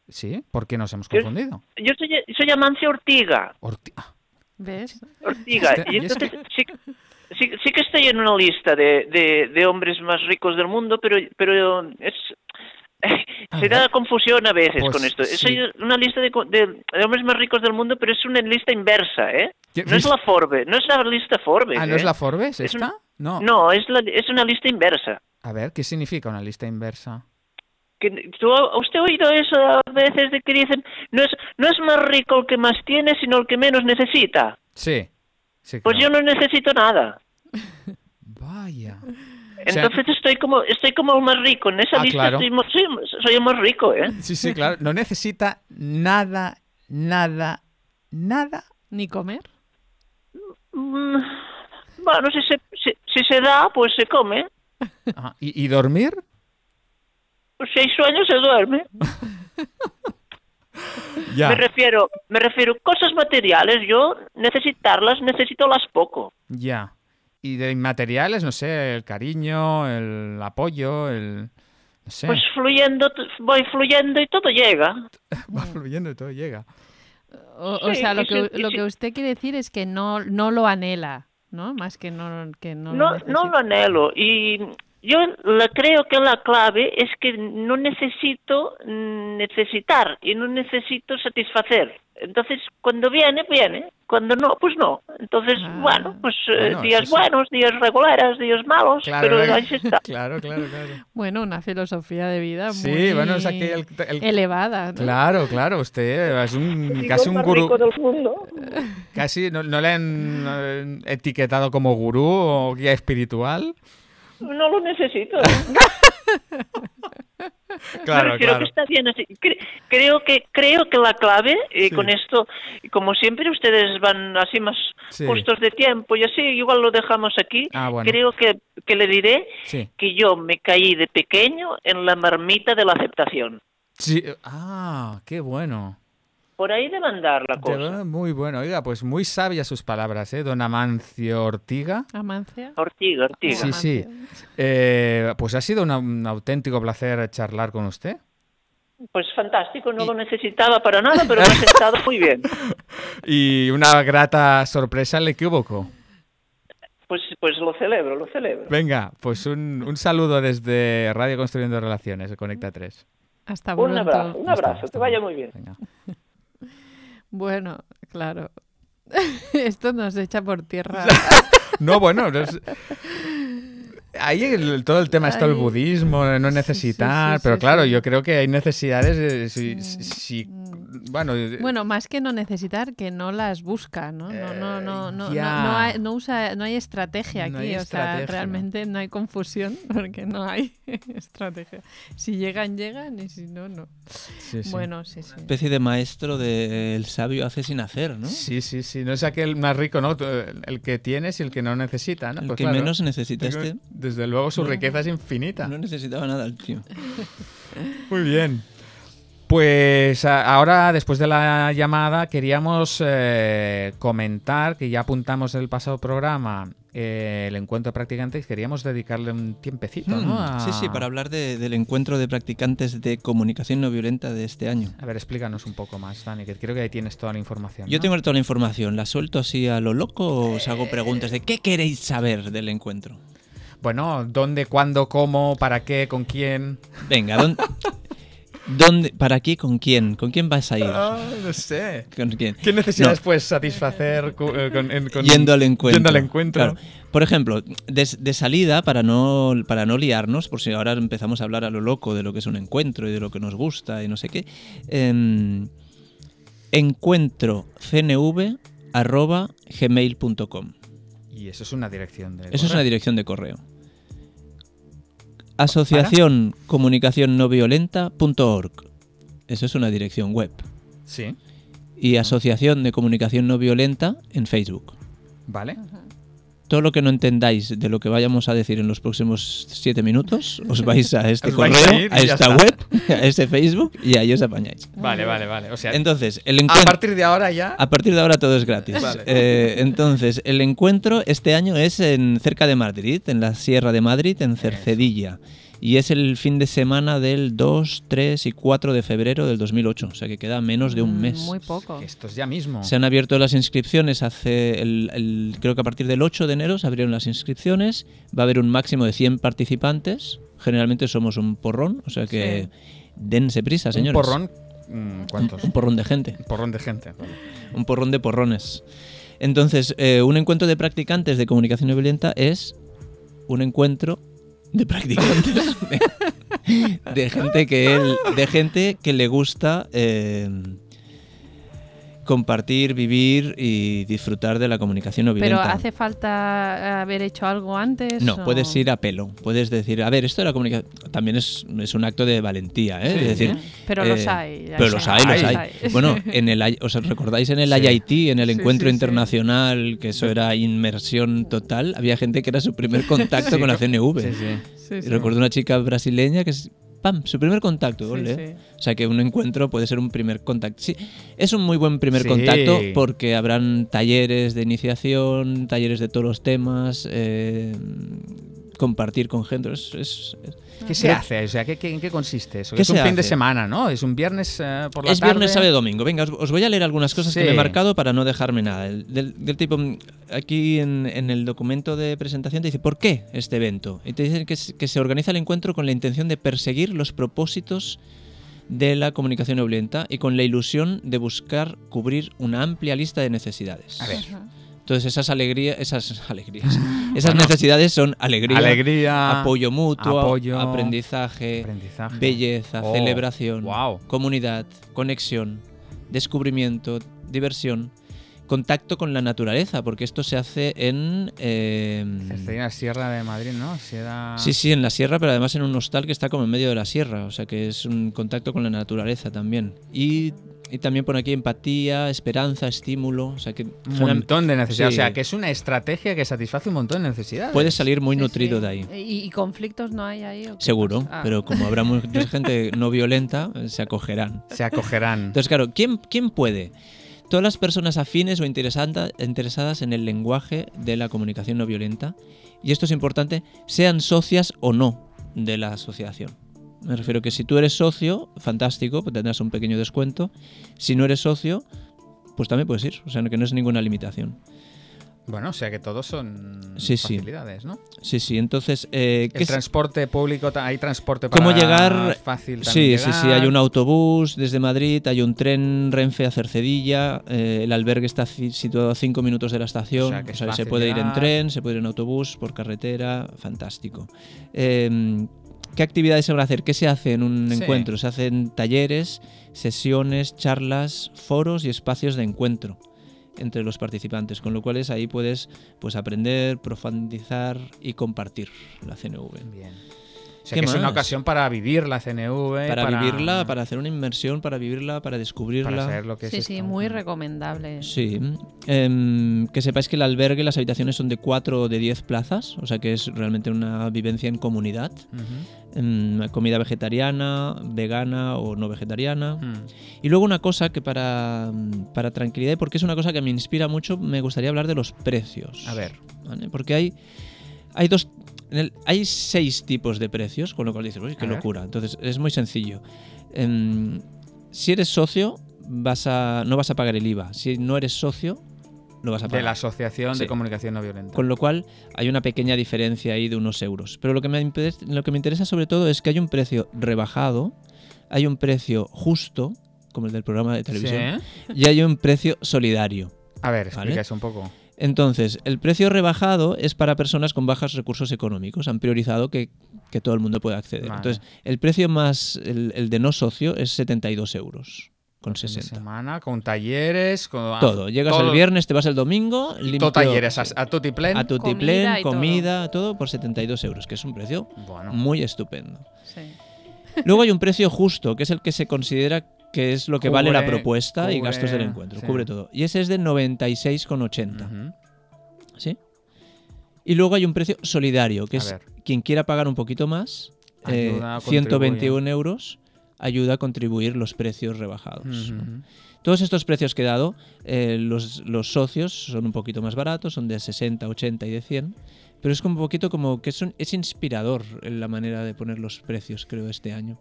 ¿Sí? ¿Por qué nos hemos Yo- confundido? Yo soy, soy Amancio Ortiga. Orti- ah, ¿Ves? Ortiga. Este- Y y es entonces sí, sí, sí que estoy en una lista de, de, de hombres más ricos del mundo, pero, pero es... Se da confusión a veces Pues con esto. sí. Soy una lista de, de- de hombres más ricos del mundo, pero es una lista inversa, ¿eh? ¿Qué- No es la Forbes, no es la lista Forbes. Ah, ¿no es ¿eh? la Forbes Es esta? un- No. No, es, la, es una lista inversa. A ver, ¿qué significa una lista inversa? ¿tú, ¿Usted ha oído eso a veces de que dicen, no es, no es más rico el que más tiene, sino el que menos necesita? Sí. sí Pues yo claro. no necesito nada. Vaya. Entonces estoy como estoy como el más rico. En esa Ah, lista claro. estoy soy, soy el más rico, ¿eh? Sí, sí, claro. No necesita nada, nada, nada. Ni comer. Mm, Bueno, si se, si, si se da, pues se come. Ajá. ¿Y, y dormir? Pues si hay sueño, se duerme. Ya. Me refiero, me refiero cosas materiales. Yo necesitarlas, necesito las poco. Ya. Y de inmateriales, no sé, el cariño, el apoyo, el... No sé. Pues fluyendo, voy fluyendo y todo llega. Va fluyendo y todo llega. O, sea, lo que, lo que usted quiere decir es que no, no lo anhela, ¿no? Más que no, que no, lo No, no necesita. lo anhelo. Y yo la, creo que la clave es que no necesito mm, necesitar y no necesito satisfacer. Entonces, cuando viene, viene. Cuando no, pues no. Entonces, Ah. bueno, pues eh, Bueno, días sí. buenos, días regulares, días malos, Claro, pero ¿verdad? ahí se está. Claro, claro, claro. Bueno, una filosofía de vida Sí, muy bueno, es aquí el- el- elevada. ¿no? Claro, claro, usted es un, casi un gurú. rico del mundo. Casi no, no le han eh, etiquetado como gurú o guía espiritual. No lo necesito. Claro, claro. que está bien así. Cre- creo que creo que la clave, eh, Sí. con esto, como siempre ustedes van así más Sí. justos de tiempo y así, igual lo dejamos aquí. Ah, bueno. Creo que, que le diré Sí. que yo me caí de pequeño en la marmita de la aceptación. Sí. Ah, qué bueno. Por ahí debe andar la cosa. Muy bueno. Oiga, pues muy sabias sus palabras, ¿eh? Don Amancio Ortiga. Amancia. Ortiga, Ortiga. Sí, sí. Eh, pues ha sido una- un auténtico placer charlar con usted. Pues fantástico, no lo necesitaba para nada, pero me ha sentado muy bien. Y una grata sorpresa al equívoco. Pues, pues lo celebro, lo celebro. Venga, pues un, un saludo desde Radio Construyendo Relaciones, de Conecta 3. Hasta Un pronto. abrazo, un Ya está, abrazo, hasta que vaya muy bien. Venga. Bueno, claro. Esto nos echa por tierra. No, bueno, no es- ahí el- todo el tema está el budismo, de no sí, sí, necesitar, sí, pero sí, claro, sí. yo creo que hay necesidades, eh, si, si- si- bueno, eh, Bueno, más que no necesitar, que no las busca, ¿no? No, no, no, no, no, no hay, no usa, no hay estrategia No aquí, hay o sea, estrategia. realmente no hay confusión porque no hay estrategia. Si llegan, llegan y si no, no. sí, sí. Bueno, sí, sí. especie de maestro del sabio hace sin hacer, ¿no? Sí, sí, sí, no es aquel más rico, ¿no? El que tienes y el que no necesita, ¿no? El Pues que claro. menos necesita este Desde luego su No. riqueza es infinita. no necesitaba nada el tío. Muy bien. Pues ahora, después de la llamada, queríamos eh, comentar que ya apuntamos en el pasado programa eh, el encuentro de practicantes, queríamos dedicarle un tiempecito, ¿no? Mm, A- Sí, sí, para hablar de- del encuentro de practicantes de comunicación no violenta de este año. A ver, explícanos un poco más, Dani, que creo que ahí tienes toda la información. Yo tengo toda la información, ¿la suelto así a lo loco o os hago preguntas de qué queréis saber del encuentro? Bueno, ¿dónde, cuándo, cómo, para qué, con quién? Venga, ¿dónde, dónde, para qué, con quién? ¿Con quién vas a ir? Ah, no sé. ¿Con quién? ¿Qué necesidades No. puedes satisfacer eh, con, en- con- Yendo al encuentro. Yendo al encuentro. Claro. Por ejemplo, de, de salida, para no, para no liarnos, por si ahora empezamos a hablar a lo loco de lo que es un encuentro y de lo que nos gusta y no sé qué, em, encuentrocnv.gmail.com. Y eso es una dirección de. Eso es una dirección de correo. Asociación Comunicación No Violenta.org. Eso es una dirección web. Sí, Y Asociación de Comunicación No Violenta en Facebook. vale. Todo lo que no entendáis de lo que vayamos a decir en los próximos siete minutos, os vais a este correo, a ir esta web, a este Facebook y ahí os apañáis. Vale, vale, vale. O sea, Entonces, el a partir de ahora ya. A partir de ahora todo es gratis. Vale. Eh, entonces, el encuentro este año es en cerca de Madrid, en la Sierra de Madrid, en Cercedilla. Y es el fin de semana del 2, 3 y 4 de febrero del 2008, o sea que queda menos de un Mm, mes. Muy poco. Esto es ya mismo. Se han abierto las inscripciones hace, el, el- creo que a partir del 8 de enero se abrieron las inscripciones, va a haber un máximo de 100 participantes, generalmente somos un porrón, o sea que dense prisa, Un señores. porrón. mm, ¿Cuántos? Un porrón de gente. Un porrón de gente. un porrón de porrones. Entonces, eh, un encuentro de practicantes de comunicación no violenta es un encuentro de practicantes de, gente que él, de gente que le gusta eh, compartir, vivir y disfrutar de la comunicación no Pero violenta. hace falta haber hecho algo antes. No, o- puedes ir a pelo. Puedes decir, a ver, esto de la comunicación también es, es un acto de valentía, ¿eh? Sí, es decir, Pero eh, los hay. pero los hay, los Hay. hay. Bueno, en el, I- ¿os recordáis en el Sí. IIT, en el Sí, encuentro sí, sí. internacional, que eso era inmersión total? Había gente que era su primer contacto Sí, con la CNV. Sí, sí. Sí, Y sí. recuerdo una chica brasileña que es, ¡pam!, su primer contacto. Sí, ole. sí. O sea que un encuentro puede ser un primer contacto. Sí, es un muy buen primer Sí. contacto porque habrán talleres de iniciación, talleres de todos los temas, eh, compartir con gente. Es, es- es- ¿Qué se hace? O sea, ¿qué, qué, en qué consiste eso? ¿Qué es un fin de semana, ¿no? Es un viernes eh, por la es tarde. viernes, sábado y domingo. Venga, os, os voy a leer algunas cosas que me he marcado para no dejarme nada. El- Del, del tipo, mm, aquí en, en el documento de presentación te dice, ¿por qué este evento? Y te dicen que, es- que se organiza el encuentro con la intención de perseguir los propósitos de la comunicación violenta y con la ilusión de buscar cubrir una amplia lista de necesidades. A ver. Ajá. Entonces esas alegrías, esas alegrías, esas necesidades son alegría, Alegría. apoyo mutuo, apoyo, aprendizaje, aprendizaje. belleza, Oh, celebración, wow. comunidad, conexión, descubrimiento, diversión, contacto con la naturaleza, porque esto se hace en... eh, la Sierra de Madrid, ¿no? Sierra... sí, sí, en la sierra, pero además en un hostal que está como en medio de la sierra, o sea que es un contacto con la naturaleza también. Y, y también pone aquí empatía, esperanza, estímulo, o sea que Un montón de necesidades. Sí. O sea, que es una estrategia que satisface un montón de necesidades. puedes salir muy Sí, nutrido sí. de ahí. ¿Y, y conflictos no hay ahí? o Seguro? Ah. pero como habrá mucha gente no violenta, se acogerán. Se acogerán. Entonces, claro, ¿quién, quién puede? Todas las personas afines o interesadas en el lenguaje de la comunicación no violenta, y esto es importante, sean socias o no de la asociación. Me refiero que si tú eres socio, fantástico, pues tendrás un pequeño descuento. Si no eres socio, pues también puedes ir, o sea, que no es ninguna limitación. Bueno, o sea que todos son Sí, sí. facilidades, ¿no? Sí, sí, entonces... eh, ¿qué El transporte público, hay transporte para ¿Cómo llegar? fácil Sí, sí, sí. Hay un autobús desde Madrid, hay un tren Renfe a Cercedilla, eh, el albergue está situado a cinco minutos de la estación, O sea, que es se fácil puede ir en tren, se puede ir en autobús, por carretera, fantástico. Eh, ¿Qué actividades se van a hacer? ¿Qué se hace en un Sí. encuentro? Se hacen talleres, sesiones, charlas, foros y espacios de encuentro entre los participantes, con lo cual es ahí puedes pues aprender, profundizar y compartir la CNV. Bien. O sea ¿Qué que es una ocasión para vivir la CNV. para, vivirla, para hacer una inmersión, para vivirla, para descubrirla. para saber lo que Sí, es sí, esto. muy recomendable. Sí. Em, que sepáis que el albergue, las habitaciones son de 4 o de 10 plazas, o sea que es realmente una vivencia en comunidad. Em, comida vegetariana, vegana o no vegetariana. Mm. Y luego una cosa que para, para tranquilidad, y porque es una cosa que me inspira mucho, me gustaría hablar de los precios. A ver. ¿vale? Porque hay, hay dos. En el- hay seis tipos de precios, con lo cual dices, uy, qué locura. Entonces, es muy sencillo. Em, si eres socio, vas a, no vas a pagar el IVA. Si no eres socio, lo vas a De pagar. la Asociación Sí. de Comunicación No Violenta. Con lo cual, hay una pequeña diferencia ahí de unos euros. Pero lo que, me, impre- lo que me interesa sobre todo es que hay un precio rebajado, hay un precio justo, como el del programa de televisión, Sí. y hay un precio solidario. A ver, Vale. explica eso un poco. Entonces, el precio rebajado es para personas con bajos recursos económicos. Han priorizado que, que todo el mundo pueda acceder. Vale. Entonces, el precio más, el, el de no socio es 72 euros con Fin de 60. semana, con talleres, con Todo. Llegas todo- el viernes, te vas el domingo, limpio- todo talleres, a, a tutti plen. a tu Comida tiplén, y todo. comida, todo por 72 euros, que es un precio Bueno, muy estupendo. Sí. Luego hay un precio justo, que es el que se considera que es lo que vale la Cubre- propuesta y gastos del encuentro. sí. Cubre todo. Y ese es de 96,80. ujú. ¿sí? Y luego hay un precio solidario, que A es ver. quien quiera pagar un poquito más, eh, Ayuda, 121 euros, ayuda a contribuir los precios rebajados. Todos estos precios que he dado, eh, los, los socios son un poquito más baratos, son de 60, 80 y de 100, Pero es como un poquito como que es, un- es inspirador en la manera de poner los precios, creo, este año.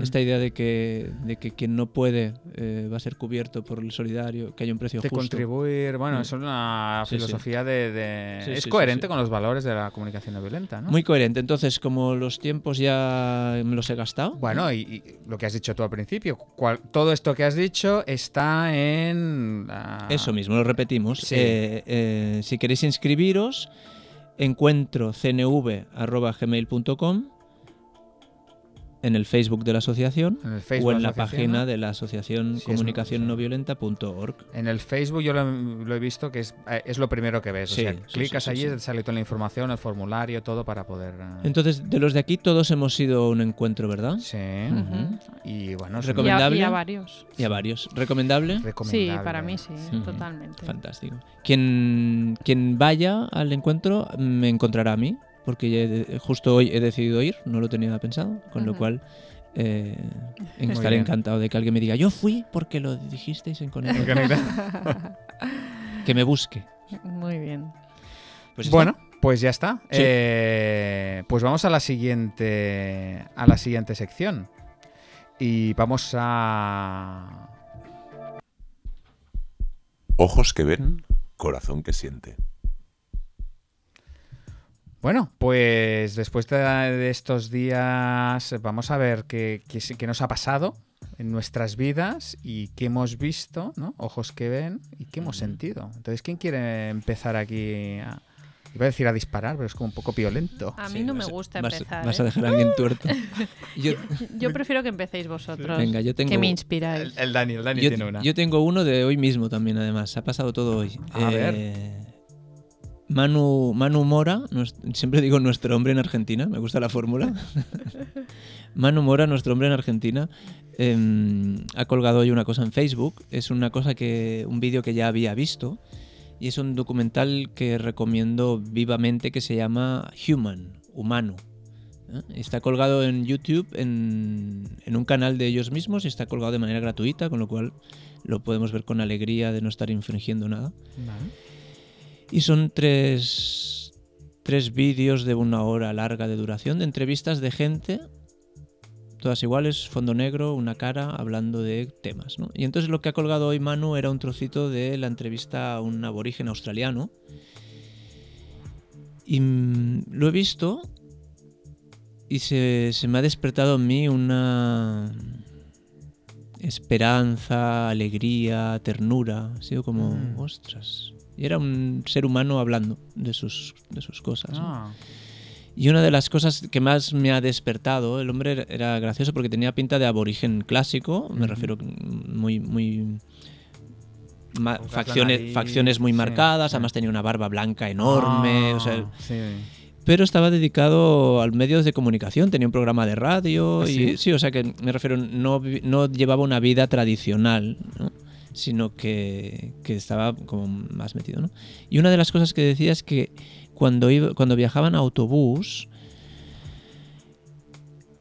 Esta idea de que, de que quien no puede eh, va a ser cubierto por el solidario, que haya un precio de justo. contribuir, bueno, Mm. es una Sí, sí. filosofía de... de- Sí, es sí, sí, coherente sí. con los valores de la comunicación no violenta, ¿no? Muy coherente. Entonces, como los tiempos ya me los he gastado. Bueno, y, y lo que has dicho tú al principio, cual- todo esto que has dicho está en... la- Eso mismo, lo repetimos. Sí. Eh, eh, si queréis inscribiros, encuentro cnv.gmail.com en el Facebook de la asociación En el Facebook o en la página ¿no? de la asociación Sí, es- comunicacionnoviolenta.org. En el Facebook yo lo, lo he visto que es, eh, es lo primero que ves. Sí, o sea, sí, clicas sí, sí, allí, sale toda la información, el formulario, todo para poder... eh, Entonces, de los de aquí todos hemos ido a un encuentro, ¿verdad? Sí. Y bueno, es Y a, Recomendable. y a varios. Y a varios. ¿Recomendable? Sí, recomendable. para mí sí, Sí. totalmente. Fantástico. Quien, quien vaya al encuentro me encontrará a mí, porque ya he- justo hoy he decidido ir, no lo tenía pensado, con lo cual eh, estaré encantado de que alguien me diga, yo fui porque lo dijisteis en Conecta. Que me busque. Muy bien. Pues bueno, pues ya está. Sí. Eh, pues vamos a la siguiente a la siguiente sección. Y vamos a Ojos que ven, corazón que siente. Bueno, pues después de, estos días vamos a ver qué, qué, nos ha pasado en nuestras vidas y qué hemos visto, ¿no? Ojos que ven y qué hemos sentido. Entonces, ¿quién quiere empezar aquí a... Iba a decir a disparar, pero es como un poco violento. A Sí, mí no me gusta vas, empezar. Vas a ¿eh? dejar a alguien tuerto. Yo, Yo prefiero que empecéis vosotros. Venga, yo tengo- Que me inspiráis. El, Dani, el Dani yo, tiene una. yo tengo uno de hoy mismo también, además. Ha pasado todo hoy. A ver. Manu, Manu Mora, siempre digo nuestro hombre en Argentina, me gusta la fórmula. Manu Mora, nuestro hombre en Argentina, em, ha colgado hoy una cosa en Facebook. Es una cosa que. un vídeo que ya había visto. Y es un documental que recomiendo vivamente que se llama Human, humano. ¿eh? Está colgado en YouTube en, en un canal de ellos mismos y está colgado de manera gratuita, con lo cual lo podemos ver con alegría de no estar infringiendo nada. Vale. Y son tres, tres vídeos de una hora larga de duración de entrevistas de gente, todas iguales, fondo negro, una cara, hablando de temas. ¿no? Y entonces lo que ha colgado hoy Manu era un trocito de la entrevista a un aborigen australiano. Y mm, lo he visto y se, se me ha despertado en mí una esperanza, alegría, ternura. Ha sido como, Mm. ostras. Y era un ser humano hablando de sus, de sus cosas. ¿no? Ah, Y una de las cosas que más me ha despertado, el hombre era- gracioso porque tenía pinta de aborigen clásico, me refiero muy, muy facciones, nariz, facciones muy sí, marcadas, sí. además tenía una barba blanca enorme, Ah, o sea, sí. pero estaba dedicado al medios de comunicación, tenía un programa de radio ¿Ah, y sí? o sea que me refiero, no, no llevaba una vida tradicional, ¿no? Sino que, que estaba como más metido. ¿no? Y una de las cosas que decía es que cuando, iba, cuando viajaban a autobús,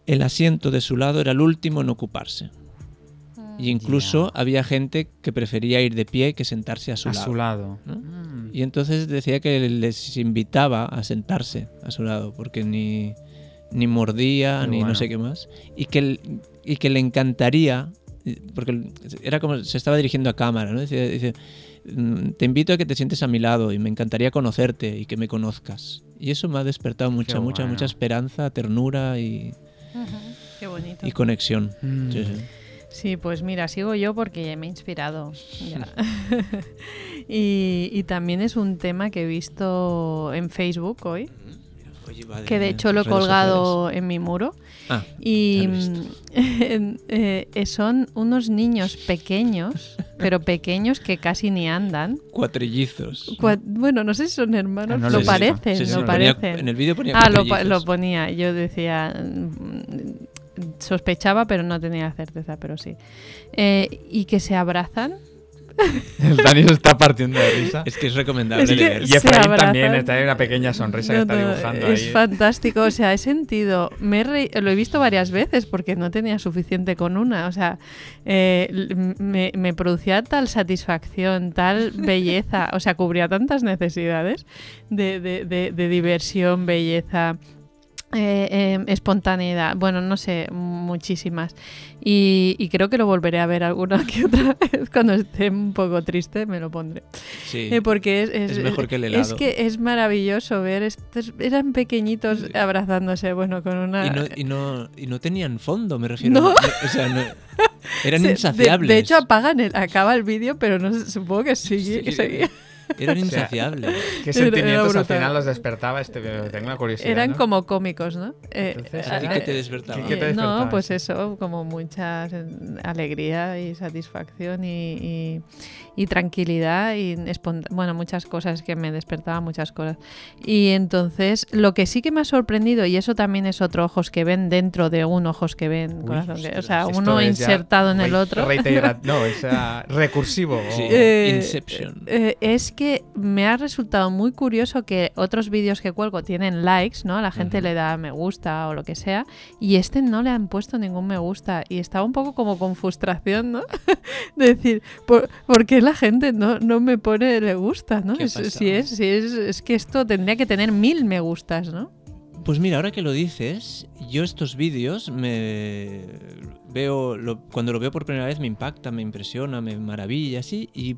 el asiento de su lado era el último en ocuparse. Y incluso había gente que prefería ir de pie que sentarse a su a lado. su lado. ¿no? Mm. Y entonces decía que les invitaba a sentarse a su lado, porque ni, ni mordía, ni bueno. no sé qué más. Y que, y que le encantaría, porque era como se estaba dirigiendo a cámara, ¿no? Dice, "Mm, te invito a que te sientes a mi lado y me encantaría conocerte y que me conozcas. Y eso me ha despertado mucha, mucha, bueno. mucha esperanza, ternura y, Ujú, Qué bonito. y conexión. Mm. Sí, sí. Sí, pues mira, sigo yo porque me he inspirado. ya. y, y también es un tema que he visto en Facebook hoy, que de hecho lo he colgado en mi muro. Ah, Y mm, eh, son unos niños pequeños, pero pequeños que casi ni andan. cuatrillizos. Cua- Bueno, no sé si son hermanos, Ah, no lo parecen, Sí, sí, lo ponía- parecen. en el vídeo ponía Ah, lo ponía. Yo decía. mm, Sospechaba, pero no tenía certeza, pero sí. Eh, y que se abrazan. El Dani se está partiendo de risa. Es que es recomendable Es que leer. Y Efraín también está ahí una pequeña sonrisa que está no, dibujando es ahí. fantástico, o sea, he sentido, me he rei- lo he visto varias veces porque no tenía suficiente con una, o sea, eh, me, me producía tal satisfacción, tal belleza, o sea, cubría tantas necesidades de, de- de- de diversión, belleza. Eh, eh, espontaneidad, bueno, no sé, muchísimas. Y, y creo que lo volveré a ver alguna que otra vez cuando esté un poco triste, me lo pondré. Sí. Eh, porque es, es- Es mejor que el Es helado. que es maravilloso ver estos. Eran pequeñitos abrazándose, bueno, con una. Y no, y, no, y no tenían fondo, me refiero. No. O sea, no- eran Se- insaciables. De, hecho, apagan el, acaba el vídeo, pero no supongo que sigue. Sí. Eran sea, insaciables. ¿Qué sentimientos al final los despertaba este? Tengo una curiosidad. Eran ¿no? como cómicos, ¿no? Eh, Entonces, eh, ¿a ti qué te despertaba? ¿Qué- qué te Eh, no, despertaba pues eso? como mucha alegría y satisfacción y, y- y tranquilidad y bueno, muchas cosas que me despertaban muchas cosas. Y entonces, lo que sí que me ha sorprendido, y eso también es otro ojos que ven dentro de un ojos que ven, Uy, corazón que- o sea, Esto uno insertado en el otro. no, es recursivo. o- Sí. Eh, Inception. eh, es que me ha resultado muy curioso que otros vídeos que cuelgo tienen likes, ¿no? La gente le da me gusta o lo que sea, y este no le han puesto ningún me gusta. Y estaba un poco como con frustración, ¿no? de decir, ¿por, por qué la gente no, no me pone le gusta, ¿no? ¿Qué ha Es, si es, si es, es que esto tendría que tener mil me gustas, ¿no? Pues mira, ahora que lo dices, yo estos vídeos me veo lo- cuando lo veo por primera vez me impacta, me impresiona, me maravilla, así y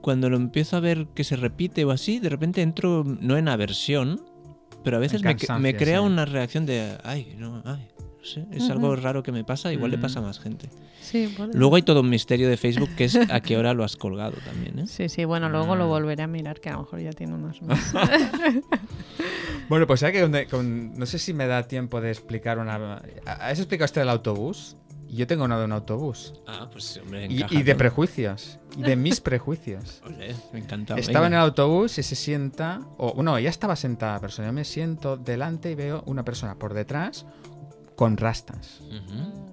cuando lo empiezo a ver que se repite o así, de repente entro no en aversión, pero a veces me, crea sí. una reacción de ay, no, ay, no sé, es algo raro que me pasa, igual le pasa a más gente. Sí, puede Luego hay todo un misterio de Facebook que es a qué hora lo has colgado también, ¿eh? Sí, sí, bueno, luego lo Mm. volveré a mirar, que a lo mejor ya tiene unos más. Bueno, pues ya que con- no sé si me da tiempo de explicar una. ¿Has explicado este del autobús? Yo tengo uno de un autobús. Ah, pues hombre, Y, y de prejuicios. Y de mis prejuicios. Ole, me encanta. Estaba en el autobús y se sienta. O no, ya estaba sentada la persona. Yo me siento delante y veo una persona por detrás con rastas.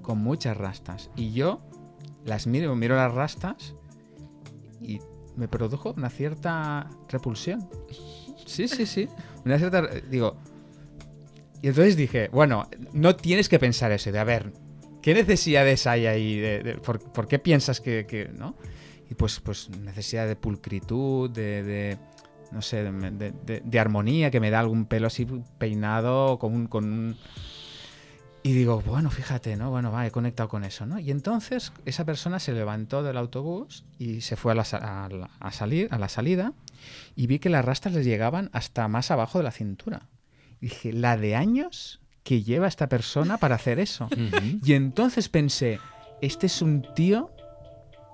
Con muchas rastas. Y yo las miro, miro las rastas y me produjo una cierta repulsión. Sí, sí, sí. Una cierta. Digo. Y entonces dije, bueno, no tienes que pensar eso. De a ver, ¿qué necesidades hay ahí? De, por, qué piensas que, ¿No? Y pues, pues necesidad de pulcritud, de. no sé, de, armonía, que me da algún pelo así peinado con un. Con un y digo, bueno, fíjate, ¿no? Bueno, va, he conectado con eso, ¿no? Y entonces esa persona se levantó del autobús y se fue a, la, sa- a la- a salir, a la salida y vi que las rastas les llegaban hasta más abajo de la cintura. Y dije, la de años que lleva esta persona para hacer eso. Y entonces pensé, este es un tío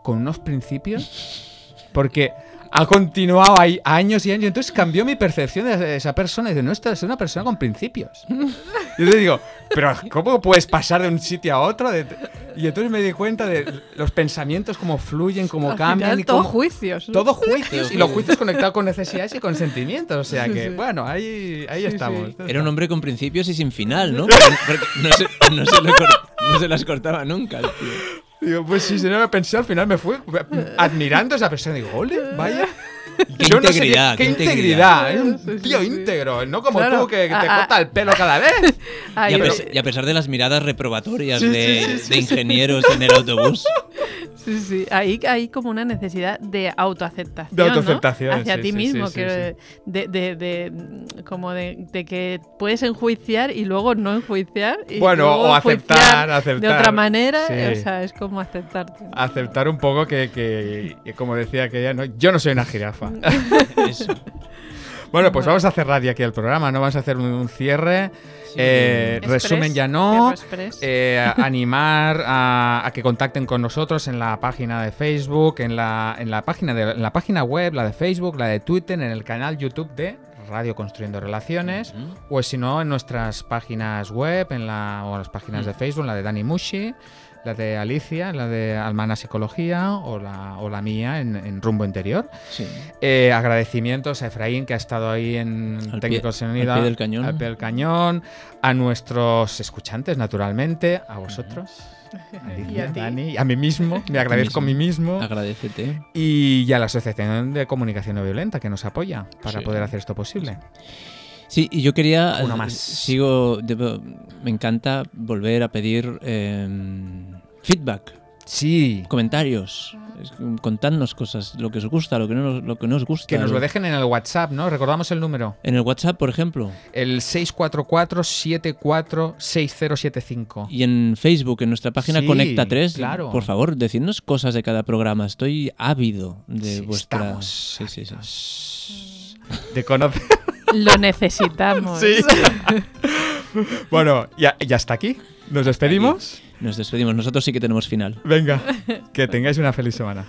con unos principios porque ha continuado ahí años y años. Entonces cambió mi percepción de esa persona. Y dice, no, esta es una persona con principios. Y yo digo, pero ¿cómo puedes pasar de un sitio a otro? De- Y entonces me di cuenta de los pensamientos, cómo fluyen, cómo Al cambian. final, y todo cómo- juicios. ¿no? todo juicios. Y los juicios. conectados con necesidades y con sentimientos. O sea Sí, que, sí. bueno, ahí, ahí Sí, estamos. sí. Era un hombre con principios y sin final, ¿no? Porque, porque no, se, no, se lo no se las cortaba nunca. el tío. Digo, pues sí, si no me pensé, al final me fui admirando a esa persona. Digo, ole, vaya. Qué Yo no sé integridad, qué, qué integridad. Es un Sí, sí, tío sí. íntegro, no como Claro. tú que, te Ah, ah. corta el pelo cada vez. Y a, y pesar de las miradas reprobatorias Sí, de, sí, sí, de ingenieros en el autobús. Sí, sí. Ahí hay como una necesidad de autoaceptación. De autoaceptación, ¿no? Hacia sí, ti sí, mismo. sí, sí, quiero sí. De, de, de- mm, como de, de que puedes enjuiciar y luego no enjuiciar. y Bueno, luego o enjuiciar aceptar, De otra manera. Sí. O sea, es como aceptarte. Aceptar un poco que, que- que como decía aquella, ¿no? yo no soy una jirafa. Eso. Bueno, pues vamos a cerrar ya aquí el programa, ¿no? Vamos a hacer un, cierre. Eh, Express, resumen ya no. Eh, animar a, a que contacten con nosotros en la página de Facebook, en la, en la página de en la página web, la de Facebook, la de Twitter, en el canal YouTube de Radio Construyendo Relaciones, Ujú. o si no, en nuestras páginas web, en la, o en las páginas de Facebook, la de Dani Mushi, la de Alicia, la de Almana Psicología o la, o la mía en, en Rumbo Interior. Sí. Eh, agradecimientos a Efraín, que ha estado ahí en Al Técnicos pie- al pie del cañón. al pie del cañón, a nuestros escuchantes, naturalmente, a vosotros, Alicia, Y a ti. Dani, a mí mismo, me agradezco a mí mismo. Agradecete. Y, y a la Asociación de Comunicación No Violenta que nos apoya para Sí. poder hacer esto posible. Sí, y yo quería. Uno más. Sigo. debo- me encanta volver a pedir eh, feedback, Sí, comentarios. Contadnos cosas, lo que os gusta, lo que no, nos- lo que no os gusta. que nos lo dejen en el WhatsApp, ¿no? Recordamos el número. En el WhatsApp, por ejemplo. El 644-746075. Y en Facebook, en nuestra página Sí, Conecta 3. claro. Por favor, decidnos cosas de cada programa. Estoy ávido de Sí, vuestra. Sí, sí, sí. De conocer. Lo necesitamos. Sí. bueno, ya, ya está aquí. Nos despedimos. Nos despedimos. Nosotros sí que tenemos final. Venga, que tengáis una feliz semana.